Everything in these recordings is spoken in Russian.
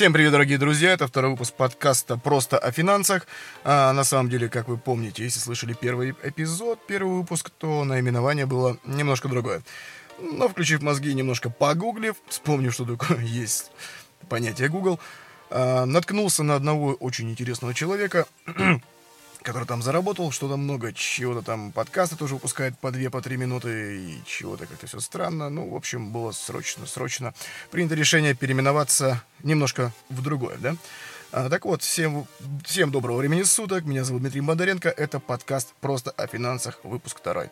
Всем привет, дорогие друзья! Это второй выпуск подкаста «Просто о финансах». А, на самом деле, как вы помните, если слышали первый эпизод, первый выпуск, то наименование было немножко другое. Но, включив мозги, немножко погуглив, вспомнив, что такое есть понятие Google, а, наткнулся на одного очень интересного человека, который там заработал, что-то много чего-то там, подкасты тоже выпускает по 2-3 по три минуты и чего-то как-то все странно. Ну, в общем, было срочно-срочно принято решение переименоваться немножко в другое, да? А, так вот, всем, всем доброго времени суток. Меня зовут Дмитрий Бондаренко. Это подкаст «Просто о финансах», выпуск второй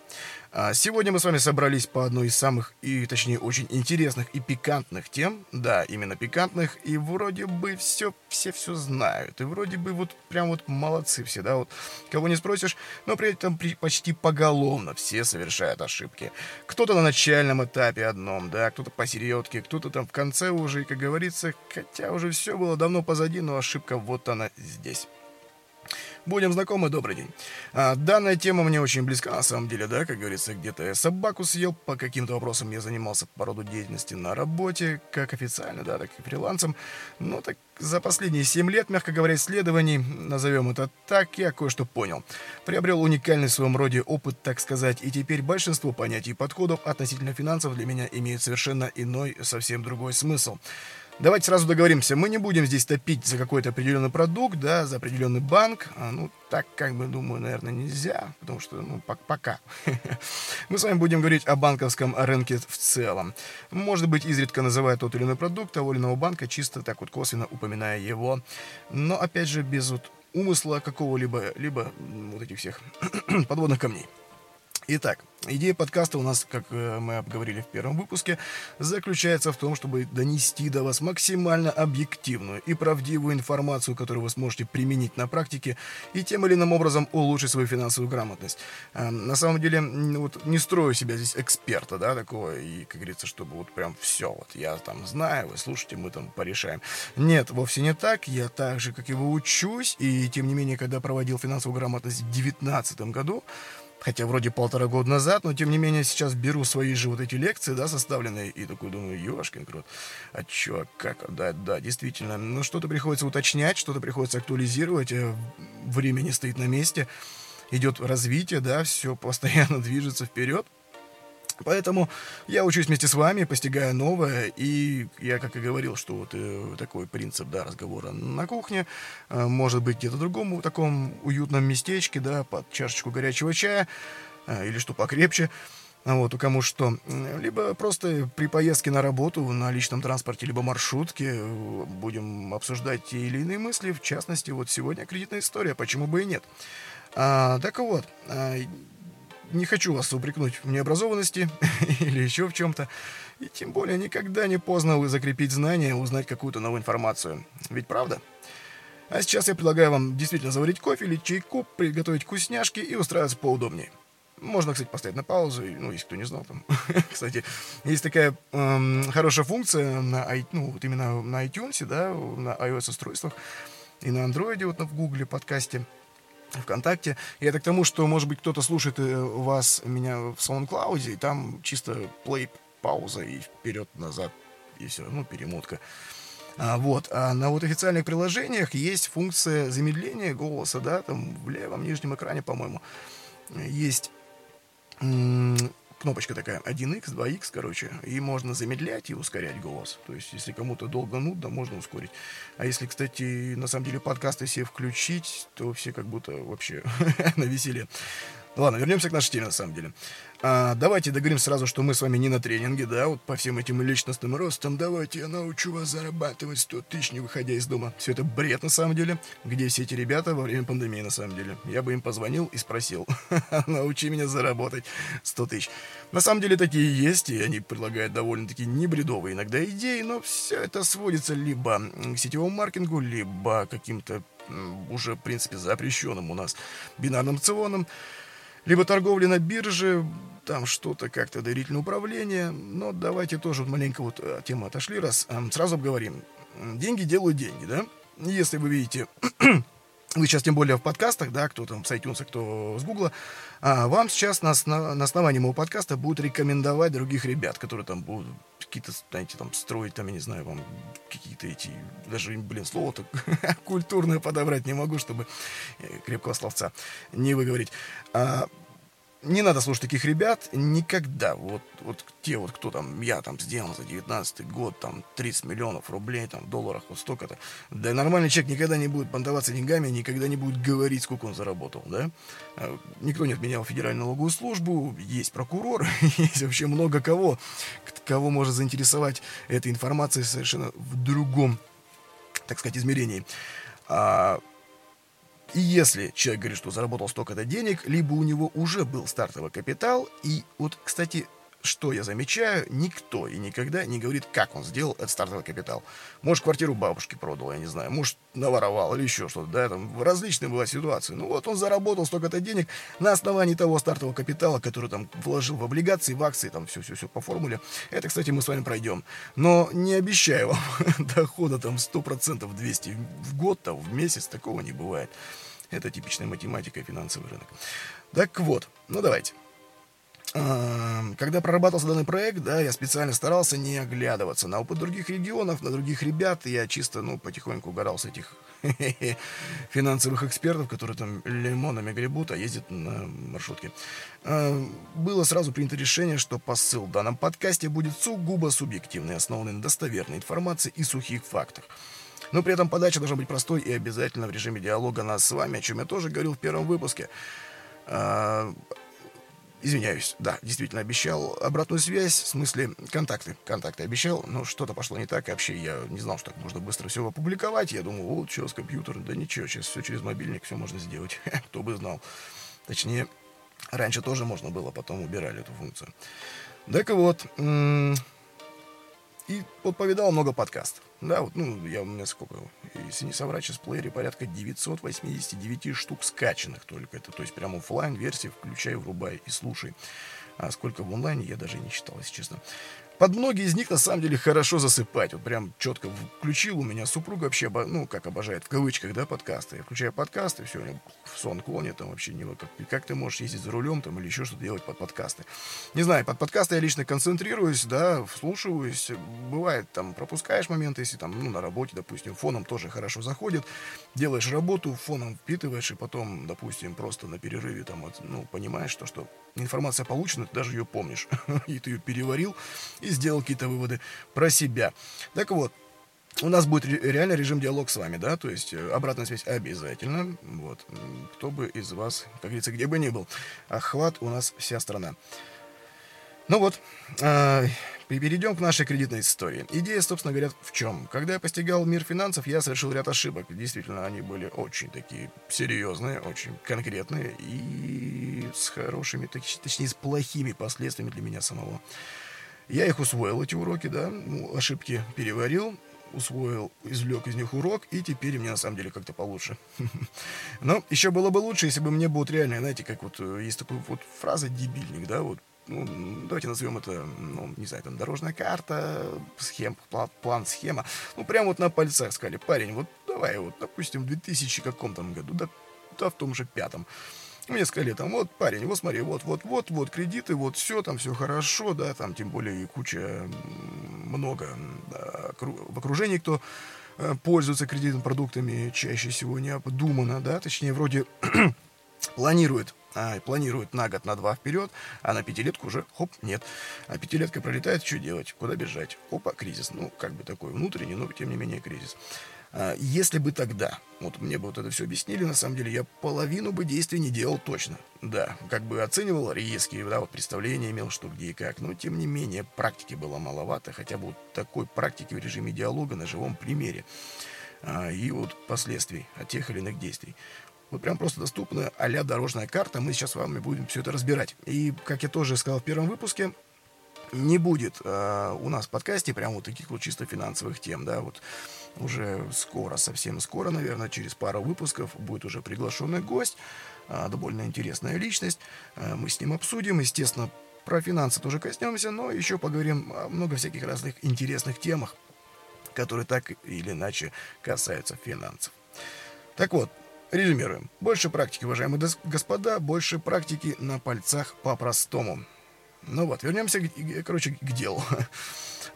сегодня мы с вами собрались по одной из самых, и точнее очень интересных и пикантных тем. Да, именно пикантных. И вроде бы все, все все знают. И вроде бы вот прям вот молодцы все, да, вот кого не спросишь, но при этом при, почти поголовно все совершают ошибки. Кто-то на начальном этапе одном, да, кто-то посередке, кто-то там в конце уже, и, как говорится, хотя уже все было давно позади, но ошибка вот она здесь. Будем знакомы, добрый день. А, данная тема мне очень близка, на самом деле, да, как говорится, где-то я собаку съел, по каким-то вопросам я занимался по роду деятельности на работе, как официально, да, так и фрилансом. Но так за последние 7 лет, мягко говоря, исследований, назовем это так, я кое-что понял. Приобрел уникальный в своем роде опыт, так сказать, и теперь большинство понятий и подходов относительно финансов для меня имеют совершенно иной, совсем другой смысл. Давайте сразу договоримся, мы не будем здесь топить за какой-то определенный продукт, да, за определенный банк. А, ну, так, как бы, думаю, наверное, нельзя, потому что, ну, пока. Мы с вами будем говорить о банковском рынке в целом. Может быть, изредка называя тот или иной продукт того или иного банка, чисто так вот косвенно упоминая его. Но, опять же, без вот умысла какого-либо, либо вот этих всех подводных камней. Итак, идея подкаста у нас, как э, мы обговорили в первом выпуске, заключается в том, чтобы донести до вас максимально объективную и правдивую информацию, которую вы сможете применить на практике и тем или иным образом улучшить свою финансовую грамотность. А, на самом деле, вот не строю себя здесь эксперта, да, такого, и, как говорится, чтобы вот прям все, вот я там знаю, вы слушайте, мы там порешаем. Нет, вовсе не так, я так же, как и вы, учусь, и тем не менее, когда проводил финансовую грамотность в 2019 году, Хотя вроде полтора года назад, но тем не менее сейчас беру свои же вот эти лекции, да, составленные, и такой думаю, ёшкин крут, а чё, как, да, да, действительно, ну что-то приходится уточнять, что-то приходится актуализировать, э, время не стоит на месте, идет развитие, да, все постоянно движется вперед, Поэтому я учусь вместе с вами, постигая новое, и я, как и говорил, что вот э, такой принцип, да, разговора на кухне, э, может быть где-то в другом таком уютном местечке, да, под чашечку горячего чая, э, или что покрепче, вот, у кому что. Либо просто при поездке на работу на личном транспорте, либо маршрутке э, будем обсуждать те или иные мысли, в частности, вот сегодня кредитная история, почему бы и нет. А, так вот, а, не хочу вас упрекнуть в необразованности или еще в чем-то. И тем более никогда не поздно вы закрепить знания, узнать какую-то новую информацию. Ведь правда? А сейчас я предлагаю вам действительно заварить кофе или чайку, приготовить вкусняшки и устраиваться поудобнее. Можно, кстати, поставить на паузу, ну, если кто не знал, там, кстати, есть такая эм, хорошая функция на, ну, вот именно на iTunes, да, на iOS-устройствах и на Android, вот в Google подкасте – ВКонтакте. И это к тому, что, может быть, кто-то слушает э, вас, меня в SoundCloud, и там чисто плей, пауза и вперед-назад, и все, ну, перемотка. А, вот. А на вот официальных приложениях есть функция замедления голоса, да, там в левом нижнем экране, по-моему, есть кнопочка такая 1x, 2x, короче, и можно замедлять и ускорять голос. То есть, если кому-то долго нудно, можно ускорить. А если, кстати, на самом деле подкасты все включить, то все как будто вообще на веселе. Ладно, вернемся к нашей теме, на самом деле. А, давайте договорим сразу, что мы с вами не на тренинге, да, вот по всем этим личностным ростам. Давайте я научу вас зарабатывать 100 тысяч, не выходя из дома. Все это бред, на самом деле. Где все эти ребята во время пандемии, на самом деле? Я бы им позвонил и спросил. Научи меня заработать 100 тысяч. На самом деле такие есть, и они предлагают довольно-таки небредовые иногда идеи, но все это сводится либо к сетевому маркетингу, либо каким-то уже, в принципе, запрещенным у нас бинарным опционам либо торговли на бирже, там что-то как-то доверительное управление. Но давайте тоже вот маленько вот от темы отошли, раз сразу обговорим. Деньги делают деньги, да? Если вы видите вы сейчас тем более в подкастах, да, кто там с iTunes, кто с Гугла, а, вам сейчас на, на, основании моего подкаста будут рекомендовать других ребят, которые там будут какие-то, знаете, там строить, там, я не знаю, вам какие-то эти, даже, блин, слово-то культурное подобрать не могу, чтобы э, крепкого словца не выговорить. А, не надо слушать таких ребят никогда. Вот, вот те вот, кто там, я там сделал за 19 год, там, 30 миллионов рублей, там, в долларах, вот столько-то. Да нормальный человек никогда не будет понтоваться деньгами, никогда не будет говорить, сколько он заработал, да. А, никто не отменял федеральную налоговую службу, есть прокурор, есть вообще много кого, кого может заинтересовать эта информация совершенно в другом, так сказать, измерении. И если человек говорит, что заработал столько-то денег, либо у него уже был стартовый капитал, и вот, кстати, что я замечаю, никто и никогда не говорит, как он сделал этот стартовый капитал. Может, квартиру бабушки продал, я не знаю, может, наворовал или еще что-то, да, там различные бывают ситуации. Ну вот он заработал столько-то денег на основании того стартового капитала, который там вложил в облигации, в акции, там все-все-все по формуле. Это, кстати, мы с вами пройдем. Но не обещаю вам дохода там 100%, 200 в год, там, в месяц, такого не бывает. Это типичная математика и финансовый рынок. Так вот, ну давайте. Когда прорабатывался данный проект, да, я специально старался не оглядываться на опыт других регионов, на других ребят. Я чисто, ну, потихоньку угорал с этих финансовых экспертов, которые там лимонами гребут, а ездят на маршрутке. Было сразу принято решение, что посыл в данном подкасте будет сугубо субъективный, основанный на достоверной информации и сухих фактах. Но при этом подача должна быть простой и обязательно в режиме диалога нас с вами, о чем я тоже говорил в первом выпуске. Извиняюсь, да, действительно обещал обратную связь, в смысле контакты. Контакты обещал, но что-то пошло не так. И вообще я не знал, что так можно быстро все опубликовать. Я думал, вот, что с компьютера, да ничего, сейчас все через мобильник, все можно сделать. Кто бы знал. Точнее, раньше тоже можно было, потом убирали эту функцию. Так вот, и вот повидал много подкастов. Да, вот, ну, я у меня сколько, если не соврать, сейчас в плеере порядка 989 штук скачанных только. Это, то есть, прямо офлайн версии включай, врубай и слушай. А сколько в онлайне, я даже не читал, если честно. Под многие из них, на самом деле, хорошо засыпать. Вот прям четко включил у меня супруга вообще, ну, как обожает, в кавычках, да, подкасты. Я включаю подкасты, все, в сон клонит, там вообще не как, как ты можешь ездить за рулем там или еще что-то делать под подкасты. Не знаю, под подкасты я лично концентрируюсь, да, вслушиваюсь. Бывает, там, пропускаешь моменты, если там, ну, на работе, допустим, фоном тоже хорошо заходит. Делаешь работу, фоном впитываешь, и потом, допустим, просто на перерыве там, вот, ну, понимаешь то, что информация получена, ты даже ее помнишь. и ты ее переварил, и сделал какие-то выводы про себя. Так вот, у нас будет реально режим диалог с вами, да, то есть э, обратная связь обязательно, вот, кто бы из вас, как говорится, где бы ни был, охват у нас вся страна. Ну вот, э, перейдем к нашей кредитной истории. Идея, собственно говоря, в чем? Когда я постигал мир финансов, я совершил ряд ошибок. Действительно, они были очень такие серьезные, очень конкретные и с хорошими, точнее, с плохими последствиями для меня самого. Я их усвоил, эти уроки, да, ну, ошибки переварил, усвоил, извлек из них урок, и теперь мне на самом деле как-то получше. Но еще было бы лучше, если бы мне будет реально, знаете, как вот э, есть такая вот фраза «дебильник», да, вот ну, давайте назовем это, ну, не знаю, там, дорожная карта, схем, план, схема. Ну, прям вот на пальцах сказали, парень, вот давай, вот, допустим, в 2000 каком там году, да, да в том же пятом. Мне сказали там, вот, парень, вот смотри, вот, вот, вот, вот, кредиты, вот, все, там все хорошо, да, там, тем более и куча, много да, в окружении, кто э, пользуется кредитными продуктами чаще всего необдуманно, да, точнее, вроде планирует а, планирует на год, на два вперед, а на пятилетку уже, хоп, нет. А пятилетка пролетает, что делать? Куда бежать? Опа, кризис. Ну, как бы такой внутренний, но тем не менее кризис. А, если бы тогда, вот мне бы вот это все объяснили, на самом деле, я половину бы действий не делал точно. Да, как бы оценивал риски, да, вот представление имел, что где и как, но тем не менее практики было маловато, хотя бы вот такой практики в режиме диалога на живом примере а, и вот последствий от тех или иных действий вот прям просто доступна а дорожная карта. Мы сейчас с вами будем все это разбирать. И, как я тоже сказал в первом выпуске, не будет э, у нас в подкасте прям вот таких вот чисто финансовых тем, да, вот уже скоро, совсем скоро, наверное, через пару выпусков будет уже приглашенный гость, э, довольно интересная личность, э, мы с ним обсудим, естественно, про финансы тоже коснемся, но еще поговорим о много всяких разных интересных темах, которые так или иначе касаются финансов. Так вот, резюмируем. Больше практики, уважаемые господа, больше практики на пальцах по-простому. Ну вот, вернемся, короче, к делу.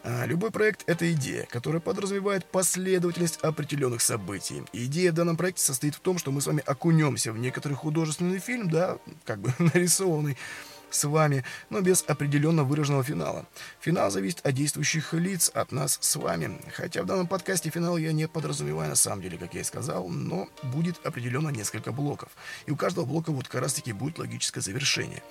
А, любой проект — это идея, которая подразумевает последовательность определенных событий. Идея в данном проекте состоит в том, что мы с вами окунемся в некоторый художественный фильм, да, как бы нарисованный, с вами, но без определенно выраженного финала. Финал зависит от действующих лиц, от нас с вами. Хотя в данном подкасте финал я не подразумеваю на самом деле, как я и сказал, но будет определенно несколько блоков. И у каждого блока вот как раз таки будет логическое завершение.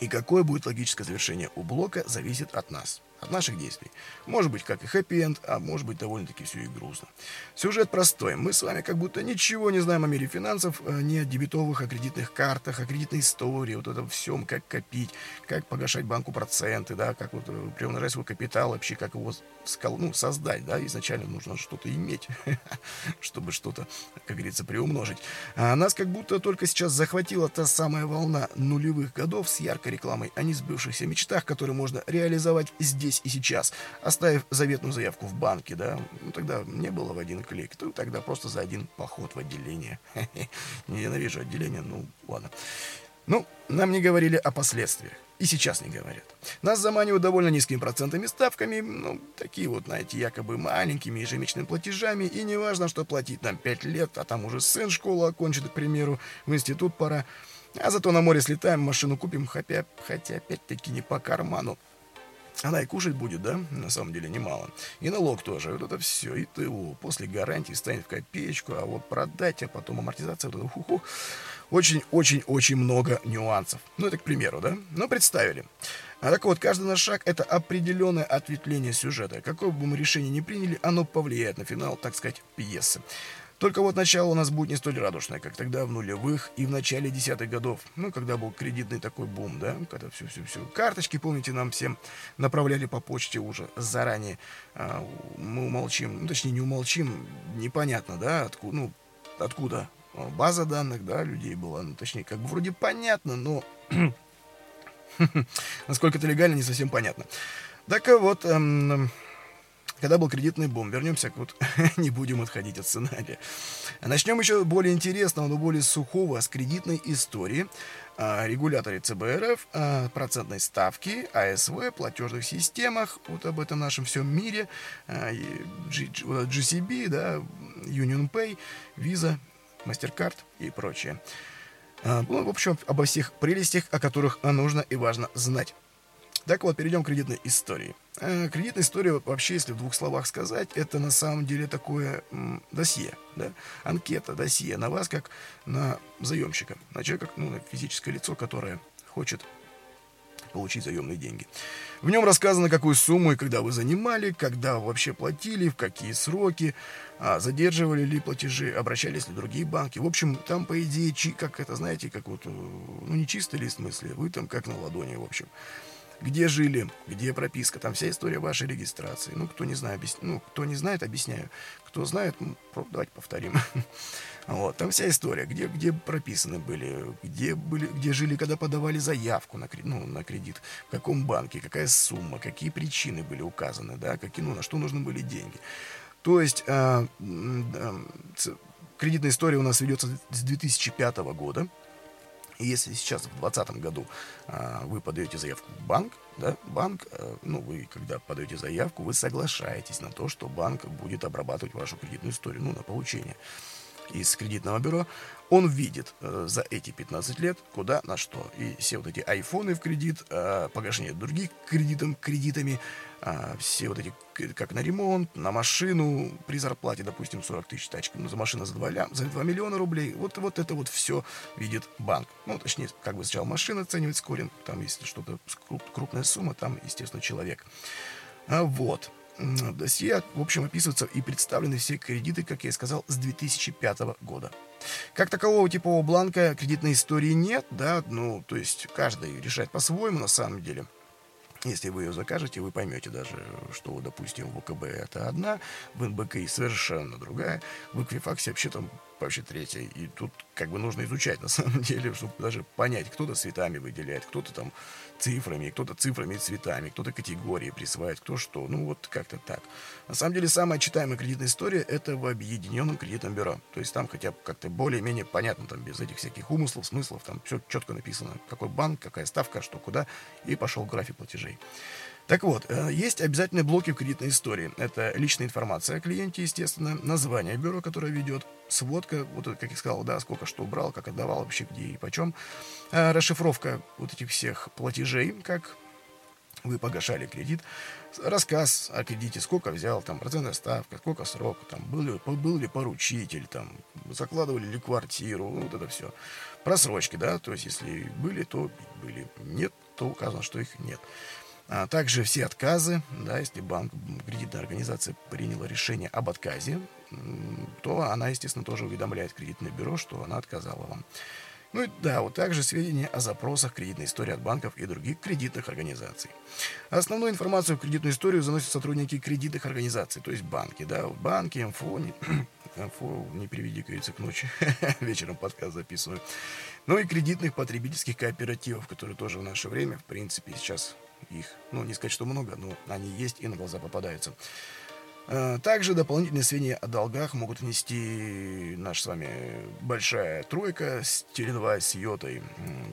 И какое будет логическое завершение у блока, зависит от нас от наших действий. Может быть, как и хэппи-энд, а может быть, довольно-таки все и грустно. Сюжет простой. Мы с вами как будто ничего не знаем о мире финансов, э, ни о дебетовых, о кредитных картах, о кредитной истории, вот этом всем, как копить, как погашать банку проценты, да, как вот э, приумножать свой капитал, вообще как его ну, создать, да, изначально нужно что-то иметь, чтобы что-то, как говорится, приумножить. А нас как будто только сейчас захватила та самая волна нулевых годов с яркой рекламой о несбывшихся мечтах, которые можно реализовать здесь здесь и сейчас, оставив заветную заявку в банке, да, ну, тогда не было в один клик, то тогда просто за один поход в отделение. Ненавижу отделение, ну, ладно. Ну, нам не говорили о последствиях. И сейчас не говорят. Нас заманивают довольно низкими процентами ставками, ну, такие вот, знаете, якобы маленькими ежемесячными платежами, и не важно, что платить нам 5 лет, а там уже сын школу окончит, к примеру, в институт пора. А зато на море слетаем, машину купим, хотя, хотя опять-таки не по карману. Она и кушать будет, да, на самом деле немало. И налог тоже, вот это все, и ТО. После гарантии станет в копеечку, а вот продать, а потом амортизация, вот это. Очень-очень-очень много нюансов. Ну, это к примеру, да? Ну, представили. А так вот, каждый наш шаг — это определенное ответвление сюжета. Какое бы мы решение ни приняли, оно повлияет на финал, так сказать, пьесы. Только вот начало у нас будет не столь радужное, как тогда в нулевых и в начале десятых годов. Ну, когда был кредитный такой бум, да, когда все-все-все. Карточки, помните, нам всем направляли по почте уже заранее. А, мы умолчим, ну, точнее, не умолчим, непонятно, да, откуда, ну, откуда база данных, да, людей была, ну, точнее, как бы вроде понятно, но насколько это легально, не совсем понятно. Так вот, эм, когда был кредитный бум. Вернемся, вот не будем отходить от сценария. Начнем еще более интересного, но более сухого, с кредитной истории. А, регуляторе ЦБРФ, а, процентной ставки, АСВ, платежных системах, вот об этом нашем всем мире, а, GCB, да, Union Pay, Visa, MasterCard и прочее. Ну, в общем, обо всех прелестях, о которых нужно и важно знать. Так вот, перейдем к кредитной истории. Э, кредитная история, вообще, если в двух словах сказать, это на самом деле такое м, досье, да? анкета, досье на вас, как на заемщика, на человека, ну, на физическое лицо, которое хочет получить заемные деньги. В нем рассказано, какую сумму и когда вы занимали, когда вообще платили, в какие сроки, а, задерживали ли платежи, обращались ли другие банки. В общем, там, по идее, чи, как это, знаете, как вот, э, ну, не чистый лист мысли, вы там как на ладони, в общем где жили, где прописка, там вся история вашей регистрации. Ну, кто не знает, объяс... ну, кто не знает, объясняю. Кто знает, ну, давайте повторим. Вот, там вся история, где, где прописаны были, где, были, где жили, когда подавали заявку на, ну, на кредит, в каком банке, какая сумма, какие причины были указаны, да, какие, ну, на что нужны были деньги. То есть э, э, кредитная история у нас ведется с 2005 года. И если сейчас в 2020 году а, вы подаете заявку в банк, да, банк, а, ну, вы, когда подаете заявку, вы соглашаетесь на то, что банк будет обрабатывать вашу кредитную историю, ну, на получение из кредитного бюро, он видит э, за эти 15 лет куда, на что. И все вот эти айфоны в кредит, э, погашение других кредитом, кредитами, э, все вот эти, как на ремонт, на машину, при зарплате, допустим, 40 тысяч тачки, ну, за машину за 2, ля, за 2 миллиона рублей, вот, вот это вот все видит банк. Ну, точнее, как бы сначала машина оценивает скоринг, там, если что-то круп, крупная сумма, там, естественно, человек. А вот досье, в общем, описываются и представлены все кредиты, как я и сказал, с 2005 года. Как такового типового бланка кредитной истории нет, да, ну, то есть каждый решает по-своему на самом деле. Если вы ее закажете, вы поймете даже, что, допустим, в ОКБ это одна, в НБКИ совершенно другая, в Эквифаксе вообще там вообще третья. И тут как бы нужно изучать на самом деле, чтобы даже понять, кто-то цветами выделяет, кто-то там цифрами, кто-то цифрами и цветами, кто-то категории присваивает, кто что. Ну вот как-то так. На самом деле самая читаемая кредитная история это в объединенном кредитном бюро. То есть там хотя бы как-то более-менее понятно, там без этих всяких умыслов, смыслов, там все четко написано, какой банк, какая ставка, что куда, и пошел график платежей. Так вот, э, есть обязательные блоки в кредитной истории. Это личная информация о клиенте, естественно, название бюро, которое ведет, сводка, вот как я сказал, да, сколько что убрал, как отдавал, вообще где и почем, э, расшифровка вот этих всех платежей, как вы погашали кредит, рассказ о кредите, сколько взял, там, процентная ставка, сколько срок, там, был ли, был ли поручитель, там, закладывали ли квартиру, вот это все. Просрочки, да, то есть, если были, то были, нет, то указано, что их нет. А также все отказы, да, если банк, кредитная организация приняла решение об отказе, то она, естественно, тоже уведомляет кредитное бюро, что она отказала вам. Ну и да, вот также сведения о запросах кредитной истории от банков и других кредитных организаций. Основную информацию в кредитную историю заносят сотрудники кредитных организаций, то есть банки, да, банки, МФО, не, МФО, не приведи, говорится, к ночи, вечером подкаст записываю. Ну и кредитных потребительских кооперативов, которые тоже в наше время, в принципе, сейчас их, ну, не сказать, что много, но они есть и на глаза попадаются. Э, также дополнительные сведения о долгах могут внести наша с вами большая тройка с Теленвай, с Йотой,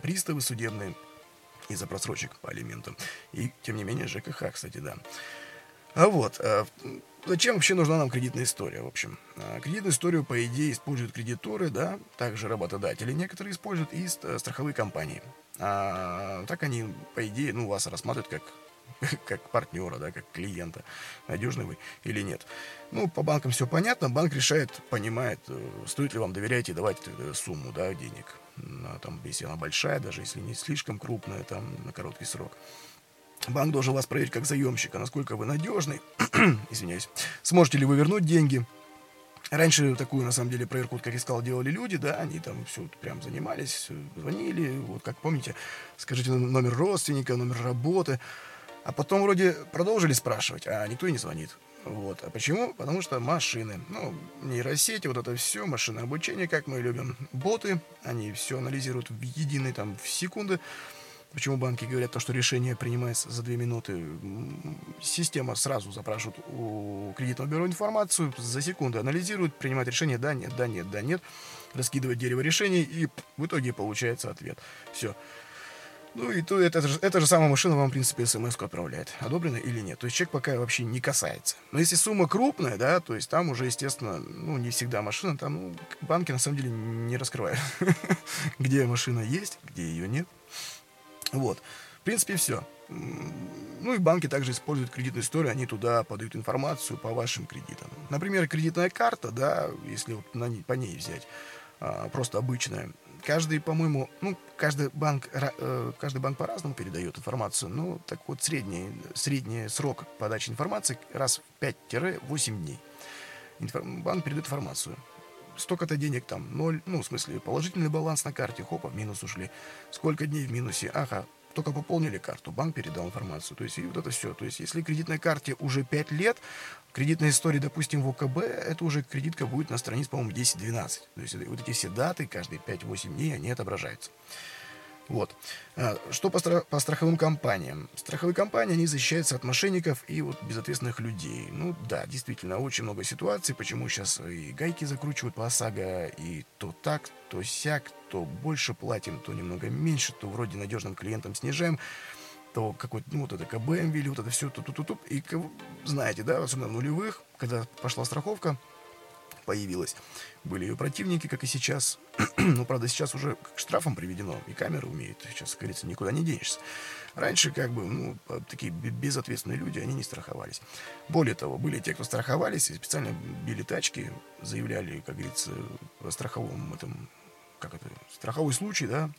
приставы судебные из-за просрочек по алиментам. И, тем не менее, ЖКХ, кстати, да. А вот, э, зачем вообще нужна нам кредитная история, в общем? Э, кредитную историю, по идее, используют кредиторы, да, также работодатели некоторые используют и страховые компании. А, так они, по идее, ну, вас рассматривают как как партнера, да, как клиента, надежный вы или нет. Ну, по банкам все понятно, банк решает, понимает, э, стоит ли вам доверять и давать э, сумму, да, денег. Там, если она большая, даже если не слишком крупная, там, на короткий срок. Банк должен вас проверить как заемщика, насколько вы надежный, извиняюсь, сможете ли вы вернуть деньги, Раньше такую, на самом деле, проверку, как я сказал, делали люди, да, они там все прям занимались, звонили, вот как помните, скажите номер родственника, номер работы, а потом вроде продолжили спрашивать, а никто и не звонит. Вот. А почему? Потому что машины. Ну, нейросети, вот это все, машинное обучение, как мы любим. Боты, они все анализируют в единой там в секунды. Почему банки говорят то, что решение принимается за две минуты? Система сразу запрашивает у кредитного бюро информацию, за секунду анализирует, принимает решение, да, нет, да, нет, да, нет, раскидывает дерево решений, и в итоге получается ответ. Все. Ну и то это, эта же самая машина вам, в принципе, смс отправляет, одобрено или нет. То есть человек пока вообще не касается. Но если сумма крупная, да, то есть там уже, естественно, ну, не всегда машина, там ну, банки на самом деле не раскрывают, где машина есть, где ее нет. Вот. В принципе, все. Ну и банки также используют кредитную историю, они туда подают информацию по вашим кредитам. Например, кредитная карта, да, если вот на ней, по ней взять, а, просто обычная. Каждый, по-моему, ну, каждый банк, э, каждый банк по-разному передает информацию, но так вот средний, средний срок подачи информации раз в 5-8 дней. Инфор- банк передает информацию столько-то денег там, ноль, ну, в смысле, положительный баланс на карте, хопа, минус ушли. Сколько дней в минусе? Ага, только пополнили карту, банк передал информацию. То есть, и вот это все. То есть, если кредитной карте уже 5 лет, кредитная история, допустим, в ОКБ, это уже кредитка будет на странице, по-моему, 10-12. То есть, вот эти все даты, каждые 5-8 дней, они отображаются. Вот. А, что по, стра- по страховым компаниям? Страховые компании, они защищаются от мошенников и вот безответственных людей. Ну да, действительно, очень много ситуаций, почему сейчас и гайки закручивают по ОСАГО, и то так, то сяк, то больше платим, то немного меньше, то вроде надежным клиентам снижаем, то какой-то, ну вот это КБ ввели, вот это все, тут-тут-тут. И знаете, да, особенно в нулевых, когда пошла страховка, появилась. Были ее противники, как и сейчас. Но, правда, сейчас уже к штрафам приведено, и камеры умеют. Сейчас, как говорится, никуда не денешься. Раньше, как бы, ну, такие безответственные люди, они не страховались. Более того, были те, кто страховались, и специально били тачки, заявляли, как говорится, о страховом этом как это, страховой случай, да,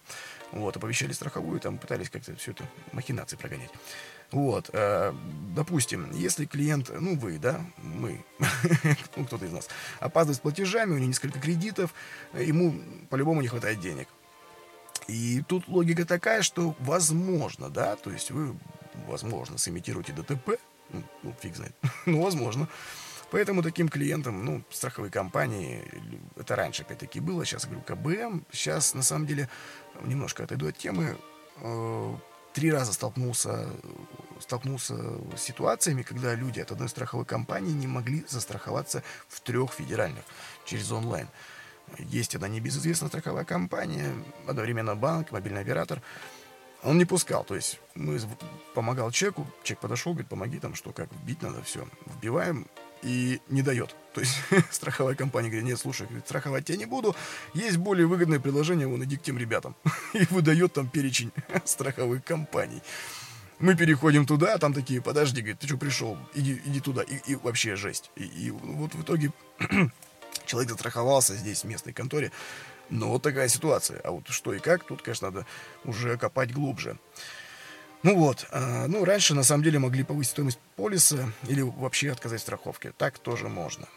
вот, оповещали страховую, там пытались как-то все это махинации прогонять. Вот, э, допустим, если клиент, ну вы, да, мы, ну кто-то из нас, опаздывает с платежами, у него несколько кредитов, ему по-любому не хватает денег. И тут логика такая, что возможно, да, то есть вы, возможно, сымитируете ДТП, ну, ну фиг знает, ну, возможно, Поэтому таким клиентам, ну, страховые компании, это раньше опять-таки было, сейчас говорю КБМ, сейчас на самом деле немножко отойду от темы, э, три раза столкнулся, столкнулся с ситуациями, когда люди от одной страховой компании не могли застраховаться в трех федеральных через онлайн. Есть одна небезызвестная страховая компания, одновременно банк, мобильный оператор. Он не пускал, то есть мы помогал человеку, человек подошел, говорит, помоги там, что, как, вбить надо, все. Вбиваем, и не дает. То есть страховая компания говорит, нет, слушай, страховать тебя не буду, есть более выгодное предложение, вон, иди к тем ребятам. и выдает там перечень страховых компаний. Мы переходим туда, а там такие, подожди, говорит, ты что пришел, иди, иди туда, и, и вообще жесть. И, и вот в итоге человек застраховался здесь, в местной конторе, но вот такая ситуация. А вот что и как, тут, конечно, надо уже копать глубже. Ну вот, э, ну раньше на самом деле могли повысить стоимость полиса или вообще отказать страховке. Так тоже можно.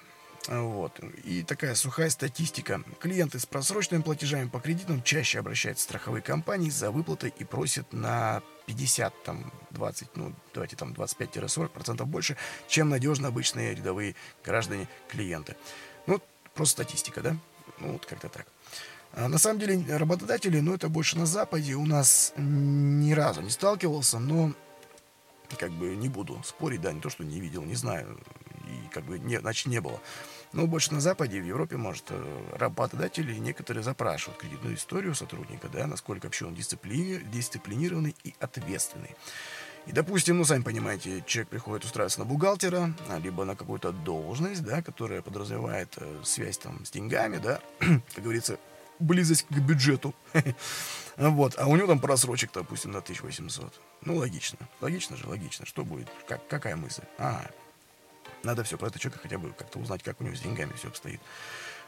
Вот. И такая сухая статистика. Клиенты с просроченными платежами по кредитам чаще обращаются в страховые компании за выплатой и просят на 50, там, 20, ну, давайте там 25-40% больше, чем надежно обычные рядовые граждане-клиенты. Ну, просто статистика, да? Ну, вот как-то так. А на самом деле работодатели, ну это больше на Западе, у нас ни разу не сталкивался, но как бы не буду спорить, да, не то, что не видел, не знаю, и как бы не, значит не было. Но больше на Западе, в Европе, может, э, работодатели некоторые запрашивают кредитную историю сотрудника, да, насколько вообще он дисциплини, дисциплинированный и ответственный. И, допустим, ну, сами понимаете, человек приходит устраиваться на бухгалтера, либо на какую-то должность, да, которая подразумевает э, связь там с деньгами, да, как говорится, близость к бюджету. вот. А у него там просрочек, допустим, на 1800. Ну, логично. Логично же, логично. Что будет? Как, какая мысль? А, надо все про этого человека хотя бы как-то узнать, как у него с деньгами все обстоит.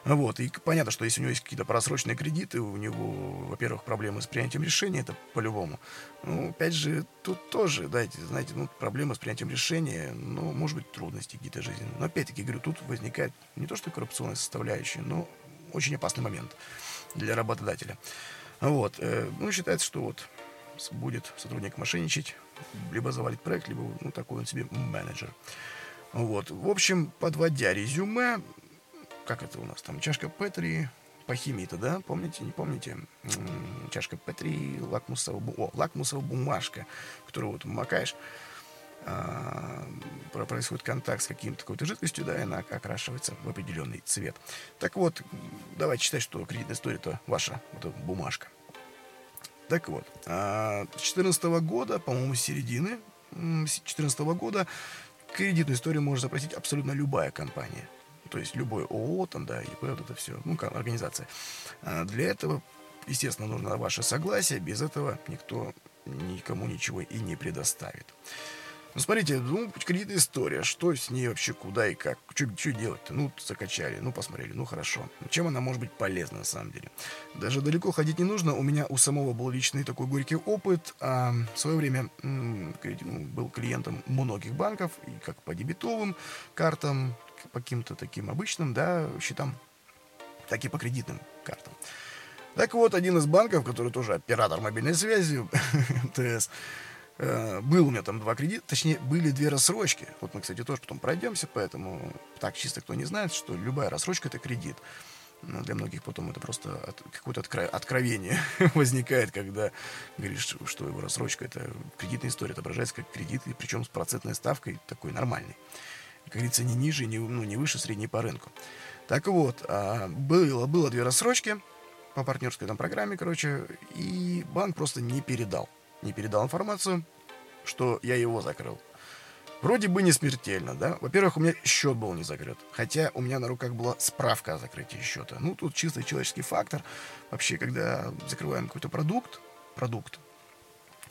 Вот, и понятно, что если у него есть какие-то просроченные кредиты, у него, во-первых, проблемы с принятием решения, это по-любому. Ну, опять же, тут тоже, дайте, знаете, ну, проблемы с принятием решения, ну, может быть, трудности какие-то жизненные. Но опять-таки, говорю, тут возникает не то, что коррупционная составляющая, но очень опасный момент для работодателя. Вот. Э, ну, считается, что вот будет сотрудник мошенничать, либо завалить проект, либо, ну, такой он себе менеджер. Вот. В общем, подводя резюме, как это у нас там, чашка Петри, по химии-то, да, помните, не помните? Чашка Петри, лакмусовая, о, лакмусовая бумажка, которую вот макаешь, происходит контакт с каким-то какой-то жидкостью, да, и она окрашивается в определенный цвет. Так вот, давайте считать, что кредитная история это ваша это бумажка. Так вот, а, с 2014 года, по-моему, с середины 2014 года кредитную историю может запросить абсолютно любая компания. То есть любой ООО, там, да, ИП, вот это все, ну, организация. А для этого, естественно, нужно ваше согласие. Без этого никто никому ничего и не предоставит. Ну, смотрите, ну, кредитная история, что с ней вообще, куда и как, что делать-то? Ну, закачали, ну, посмотрели, ну, хорошо. Чем она может быть полезна, на самом деле? Даже далеко ходить не нужно, у меня у самого был личный такой горький опыт. А, в свое время м, ну, был клиентом многих банков, и как по дебетовым картам, по каким-то таким обычным, да, счетам, так и по кредитным картам. Так вот, один из банков, который тоже оператор мобильной связи, МТС, Э, был у меня там два кредита, точнее, были две рассрочки. Вот мы, кстати, тоже потом пройдемся, поэтому так чисто кто не знает, что любая рассрочка это кредит. Но для многих потом это просто от, какое-то откро- откровение возникает, когда говоришь, что его рассрочка это кредитная история, отображается как кредит, и причем с процентной ставкой такой нормальной. Как говорится, не ниже, не, ну, не выше средней по рынку. Так вот, а, было, было две рассрочки по партнерской там программе, короче, и банк просто не передал не передал информацию, что я его закрыл. Вроде бы не смертельно, да? Во-первых, у меня счет был не закрыт. Хотя у меня на руках была справка о закрытии счета. Ну, тут чисто человеческий фактор. Вообще, когда закрываем какой-то продукт, продукт,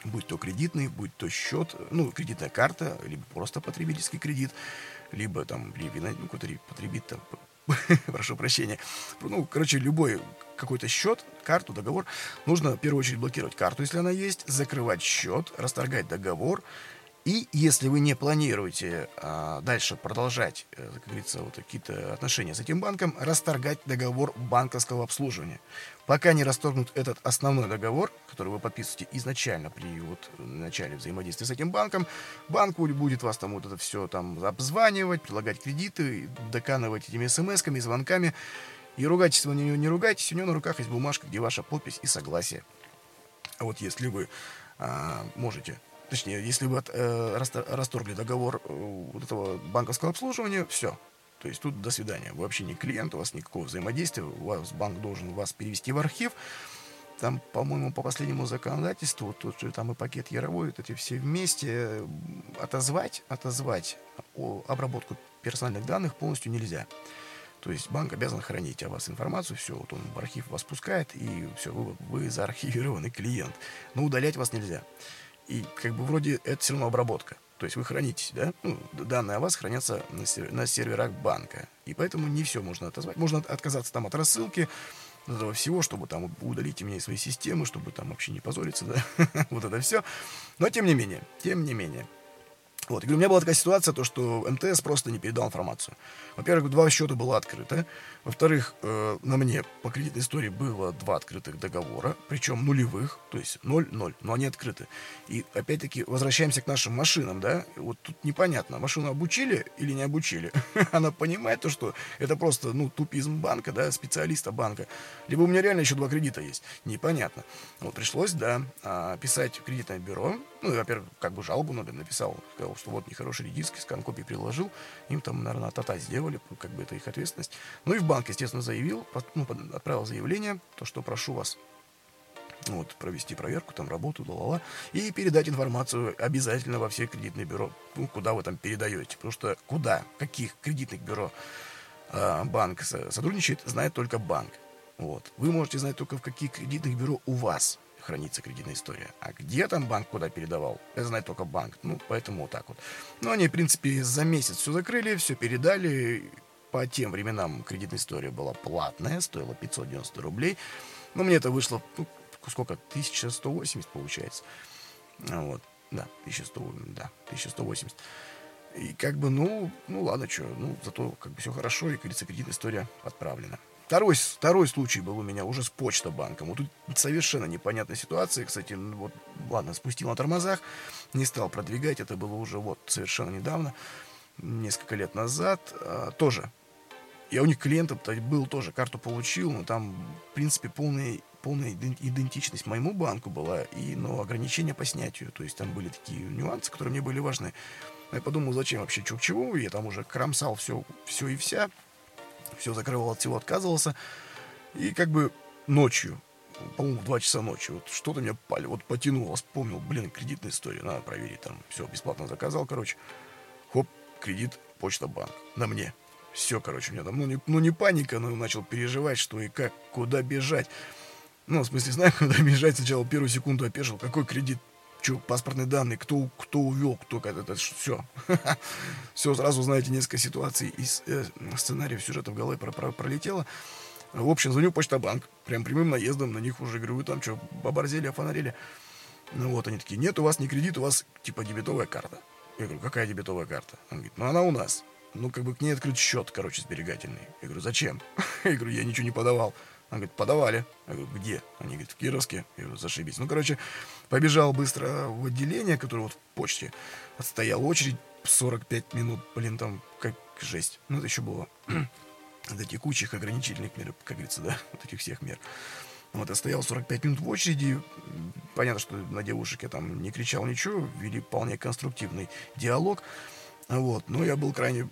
будь то кредитный, будь то счет, ну, кредитная карта, либо просто потребительский кредит, либо там, либо, ну, какой-то потребитель, прошу прощения, ну, короче, любой какой-то счет, карту, договор, нужно в первую очередь блокировать карту, если она есть, закрывать счет, расторгать договор И если вы не планируете а, дальше продолжать, э, как говорится, вот какие-то отношения с этим банком, расторгать договор банковского обслуживания. Пока не расторгнут этот основной договор, который вы подписываете изначально при вот начале взаимодействия с этим банком, банк будет вас там вот это все там обзванивать, предлагать кредиты, доканывать этими смс-ками, звонками. И ругайтесь вы не, не ругайтесь, у него на руках есть бумажка, где ваша подпись и согласие. А вот если вы а, можете точнее, если вы э, расторгли договор э, вот этого банковского обслуживания, все. То есть тут до свидания. Вы вообще не клиент, у вас никакого взаимодействия, у вас банк должен вас перевести в архив. Там, по-моему, по последнему законодательству, тут же там и пакет Яровой, вот эти все вместе, отозвать, отозвать обработку персональных данных полностью нельзя. То есть банк обязан хранить о вас информацию, все, вот он в архив вас пускает, и все, вы, вы заархивированный клиент. Но удалять вас нельзя. И как бы вроде это все равно обработка. То есть вы хранитесь, да? Ну, данные о вас хранятся на, сер- на серверах банка. И поэтому не все можно отозвать. Можно отказаться там от рассылки, этого всего, чтобы там удалить меня из своей системы, чтобы там вообще не позориться, да? вот это все. Но тем не менее, тем не менее. Вот. И у меня была такая ситуация, то, что МТС просто не передал информацию. Во-первых, два счета было открыто. Во-вторых, э, на мне по кредитной истории было два открытых договора, причем нулевых, то есть 0-0, но они открыты. И опять-таки возвращаемся к нашим машинам, да, вот тут непонятно, машину обучили или не обучили. Она понимает то, что это просто, ну, тупизм банка, да, специалиста банка. Либо у меня реально еще два кредита есть, непонятно. Вот пришлось, да, а, писать в кредитное бюро, ну, во-первых, как бы жалобу надо написал, сказал, что вот нехороший редиск, скан копии приложил, им там, наверное, тата сделали, как бы это их ответственность. Ну и в банк, естественно, заявил, ну, отправил заявление, то, что прошу вас вот, провести проверку, там, работу, ла-ла-ла, и передать информацию обязательно во все кредитные бюро, ну, куда вы там передаете. Потому что куда, каких кредитных бюро э, банк сотрудничает, знает только банк. Вот. Вы можете знать только в каких кредитных бюро у вас хранится кредитная история. А где там банк куда передавал, это знает только банк. Ну, поэтому вот так вот. Ну, они, в принципе, за месяц все закрыли, все передали по тем временам кредитная история была платная, стоила 590 рублей. Но мне это вышло, ну, сколько, 1180 получается. Вот, да, 1100, да, 1180. И как бы, ну, ну ладно, что, ну, зато как бы все хорошо, и, как говорится, кредитная история отправлена. Второй, второй случай был у меня уже с Почта-банком. Вот тут совершенно непонятная ситуация. Кстати, ну, вот, ладно, спустил на тормозах, не стал продвигать. Это было уже вот совершенно недавно, несколько лет назад. А, тоже я у них клиентом был тоже, карту получил, но там, в принципе, полная, полная идентичность моему банку была, и, но ограничения по снятию. То есть там были такие нюансы, которые мне были важны. Я подумал, зачем вообще чук чего, я там уже кромсал все, все и вся, все закрывал от всего, отказывался. И как бы ночью, по-моему, в 2 часа ночи, вот что-то меня пали, вот потянуло, вспомнил, блин, кредитная история, надо проверить, там, все, бесплатно заказал, короче. Хоп, кредит, почта, банк, на мне. Все, короче, у меня там, ну не, ну не паника, но начал переживать, что и как, куда бежать. Ну, в смысле, знаю, куда бежать. Сначала первую секунду опешил, какой кредит, что, паспортные данные, кто, кто увел, кто как это, все. все, сразу, знаете, несколько ситуаций из э, сценариев сюжета в голове про, про, пролетело. В общем, звоню почтобанк, прям прямым наездом на них уже, говорю, вы там что, оборзели, офонарили? Ну вот, они такие, нет, у вас не кредит, у вас типа дебетовая карта. Я говорю, какая дебетовая карта? Он говорит, ну она у нас ну, как бы к ней открыть счет, короче, сберегательный. Я говорю, зачем? Я говорю, я ничего не подавал. Он говорит, подавали. Я говорю, где? Они говорят, в Кировске. Я говорю, зашибись. Ну, короче, побежал быстро в отделение, которое вот в почте. Отстоял очередь 45 минут, блин, там как жесть. Ну, это еще было до текучих ограничительных мер, как говорится, да, вот этих всех мер. Вот, я стоял 45 минут в очереди. Понятно, что на девушек я там не кричал ничего, вели вполне конструктивный диалог. Вот, но я был крайне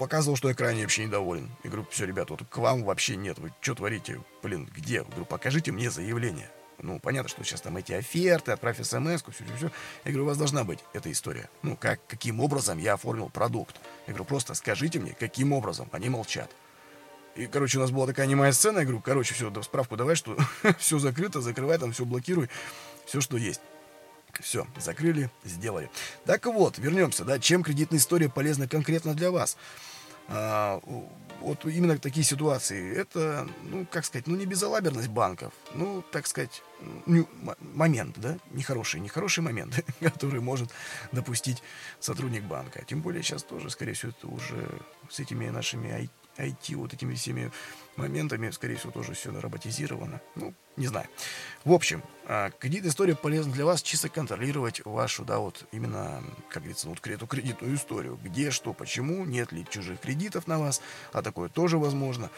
показывал, что я крайне вообще недоволен. И говорю, все, ребята, вот к вам вообще нет. Вы что творите? Блин, где? Я говорю, покажите мне заявление. Ну, понятно, что сейчас там эти оферты, отправь смс все, все, все. Я говорю, у вас должна быть эта история. Ну, как, каким образом я оформил продукт? Я говорю, просто скажите мне, каким образом. Они молчат. И, короче, у нас была такая немая сцена. Я говорю, короче, все, справку давай, что все закрыто, закрывай там, все блокируй, все, что есть. Все, закрыли, сделали. Так вот, вернемся, да, чем кредитная история полезна конкретно для вас? А, вот именно такие ситуации, это, ну, как сказать, ну, не безалаберность банков, ну, так сказать, ну, момент, да, нехороший, нехороший момент, который может допустить сотрудник банка. Тем более сейчас тоже, скорее всего, это уже с этими нашими IT, вот этими всеми моментами, скорее всего, тоже все роботизировано. Ну, не знаю. В общем, а, кредитная история полезна для вас чисто контролировать вашу, да, вот именно, как говорится, вот эту кредитную историю. Где, что, почему, нет ли чужих кредитов на вас, а такое тоже возможно.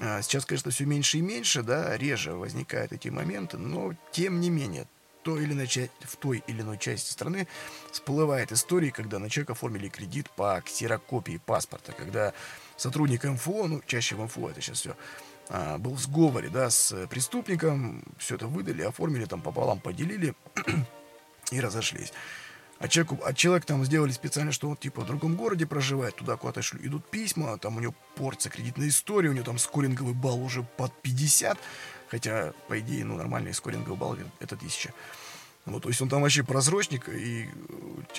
А, сейчас, конечно, все меньше и меньше, да, реже возникают эти моменты, но тем не менее, той или иной, в той или иной части страны всплывает история, когда на человека оформили кредит по ксерокопии паспорта, когда сотрудник МФО, ну, чаще в МФО это сейчас все, а, был в сговоре, да, с преступником, все это выдали, оформили, там пополам поделили и разошлись. А человеку, а человек там сделали специально, что он типа в другом городе проживает, туда куда-то шлю, идут письма, там у него порция кредитной истории, у него там скоринговый балл уже под 50, хотя, по идее, ну, нормальный скоринговый балл это 1000. Вот, то есть он там вообще прозрачник и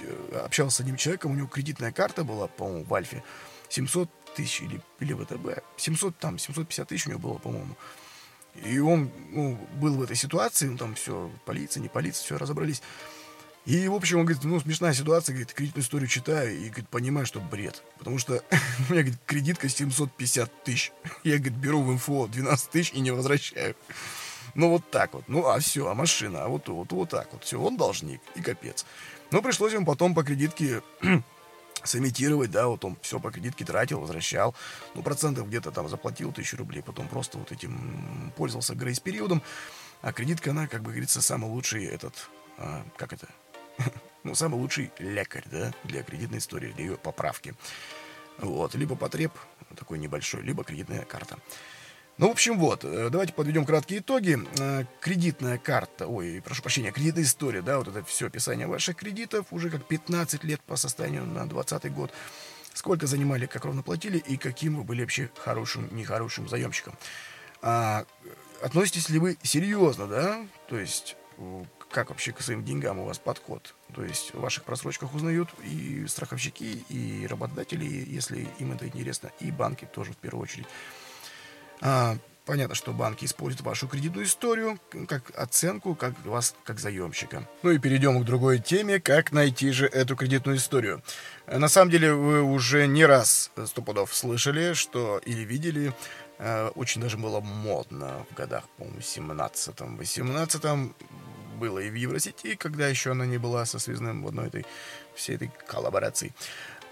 э, общался с одним человеком, у него кредитная карта была, по-моему, в Альфе, 700 тысяч или, или ВТБ. 700, там, 750 тысяч у него было, по-моему. И он ну, был в этой ситуации, ну, там все, полиция, не полиция, все разобрались. И, в общем, он говорит, ну, смешная ситуация, говорит, кредитную историю читаю и, говорит, понимаю, что бред. Потому что у меня, говорит, кредитка 750 тысяч. Я, говорит, беру в инфо 12 тысяч и не возвращаю. Ну, вот так вот. Ну, а все, а машина, а вот, вот, вот так вот. Все, он должник и капец. Но пришлось ему потом по кредитке сымитировать, да, вот он все по кредитке тратил, возвращал, ну, процентов где-то там заплатил тысячу рублей, потом просто вот этим пользовался грейс-периодом, а кредитка, она, как бы говорится, самый лучший этот, а, как это, ну, самый лучший лекарь, да, для кредитной истории, для ее поправки. Вот, либо потреб такой небольшой, либо кредитная карта. Ну, в общем, вот, э, давайте подведем краткие итоги. Э, кредитная карта, ой, прошу прощения, кредитная история, да, вот это все описание ваших кредитов, уже как 15 лет по состоянию на 2020 год. Сколько занимали, как ровно платили и каким вы были вообще хорошим, нехорошим заемщиком. А, относитесь ли вы серьезно, да, то есть как вообще к своим деньгам у вас подход. То есть в ваших просрочках узнают и страховщики, и работодатели, если им это интересно, и банки тоже в первую очередь. А, понятно, что банки используют вашу кредитную историю как оценку, как вас как заемщика. Ну и перейдем к другой теме, как найти же эту кредитную историю. На самом деле вы уже не раз сто пудов слышали, что или видели, э, очень даже было модно в годах, по-моему, 17-м, 18-м, было и в Евросети, когда еще она не была со связным в одной этой всей этой коллаборации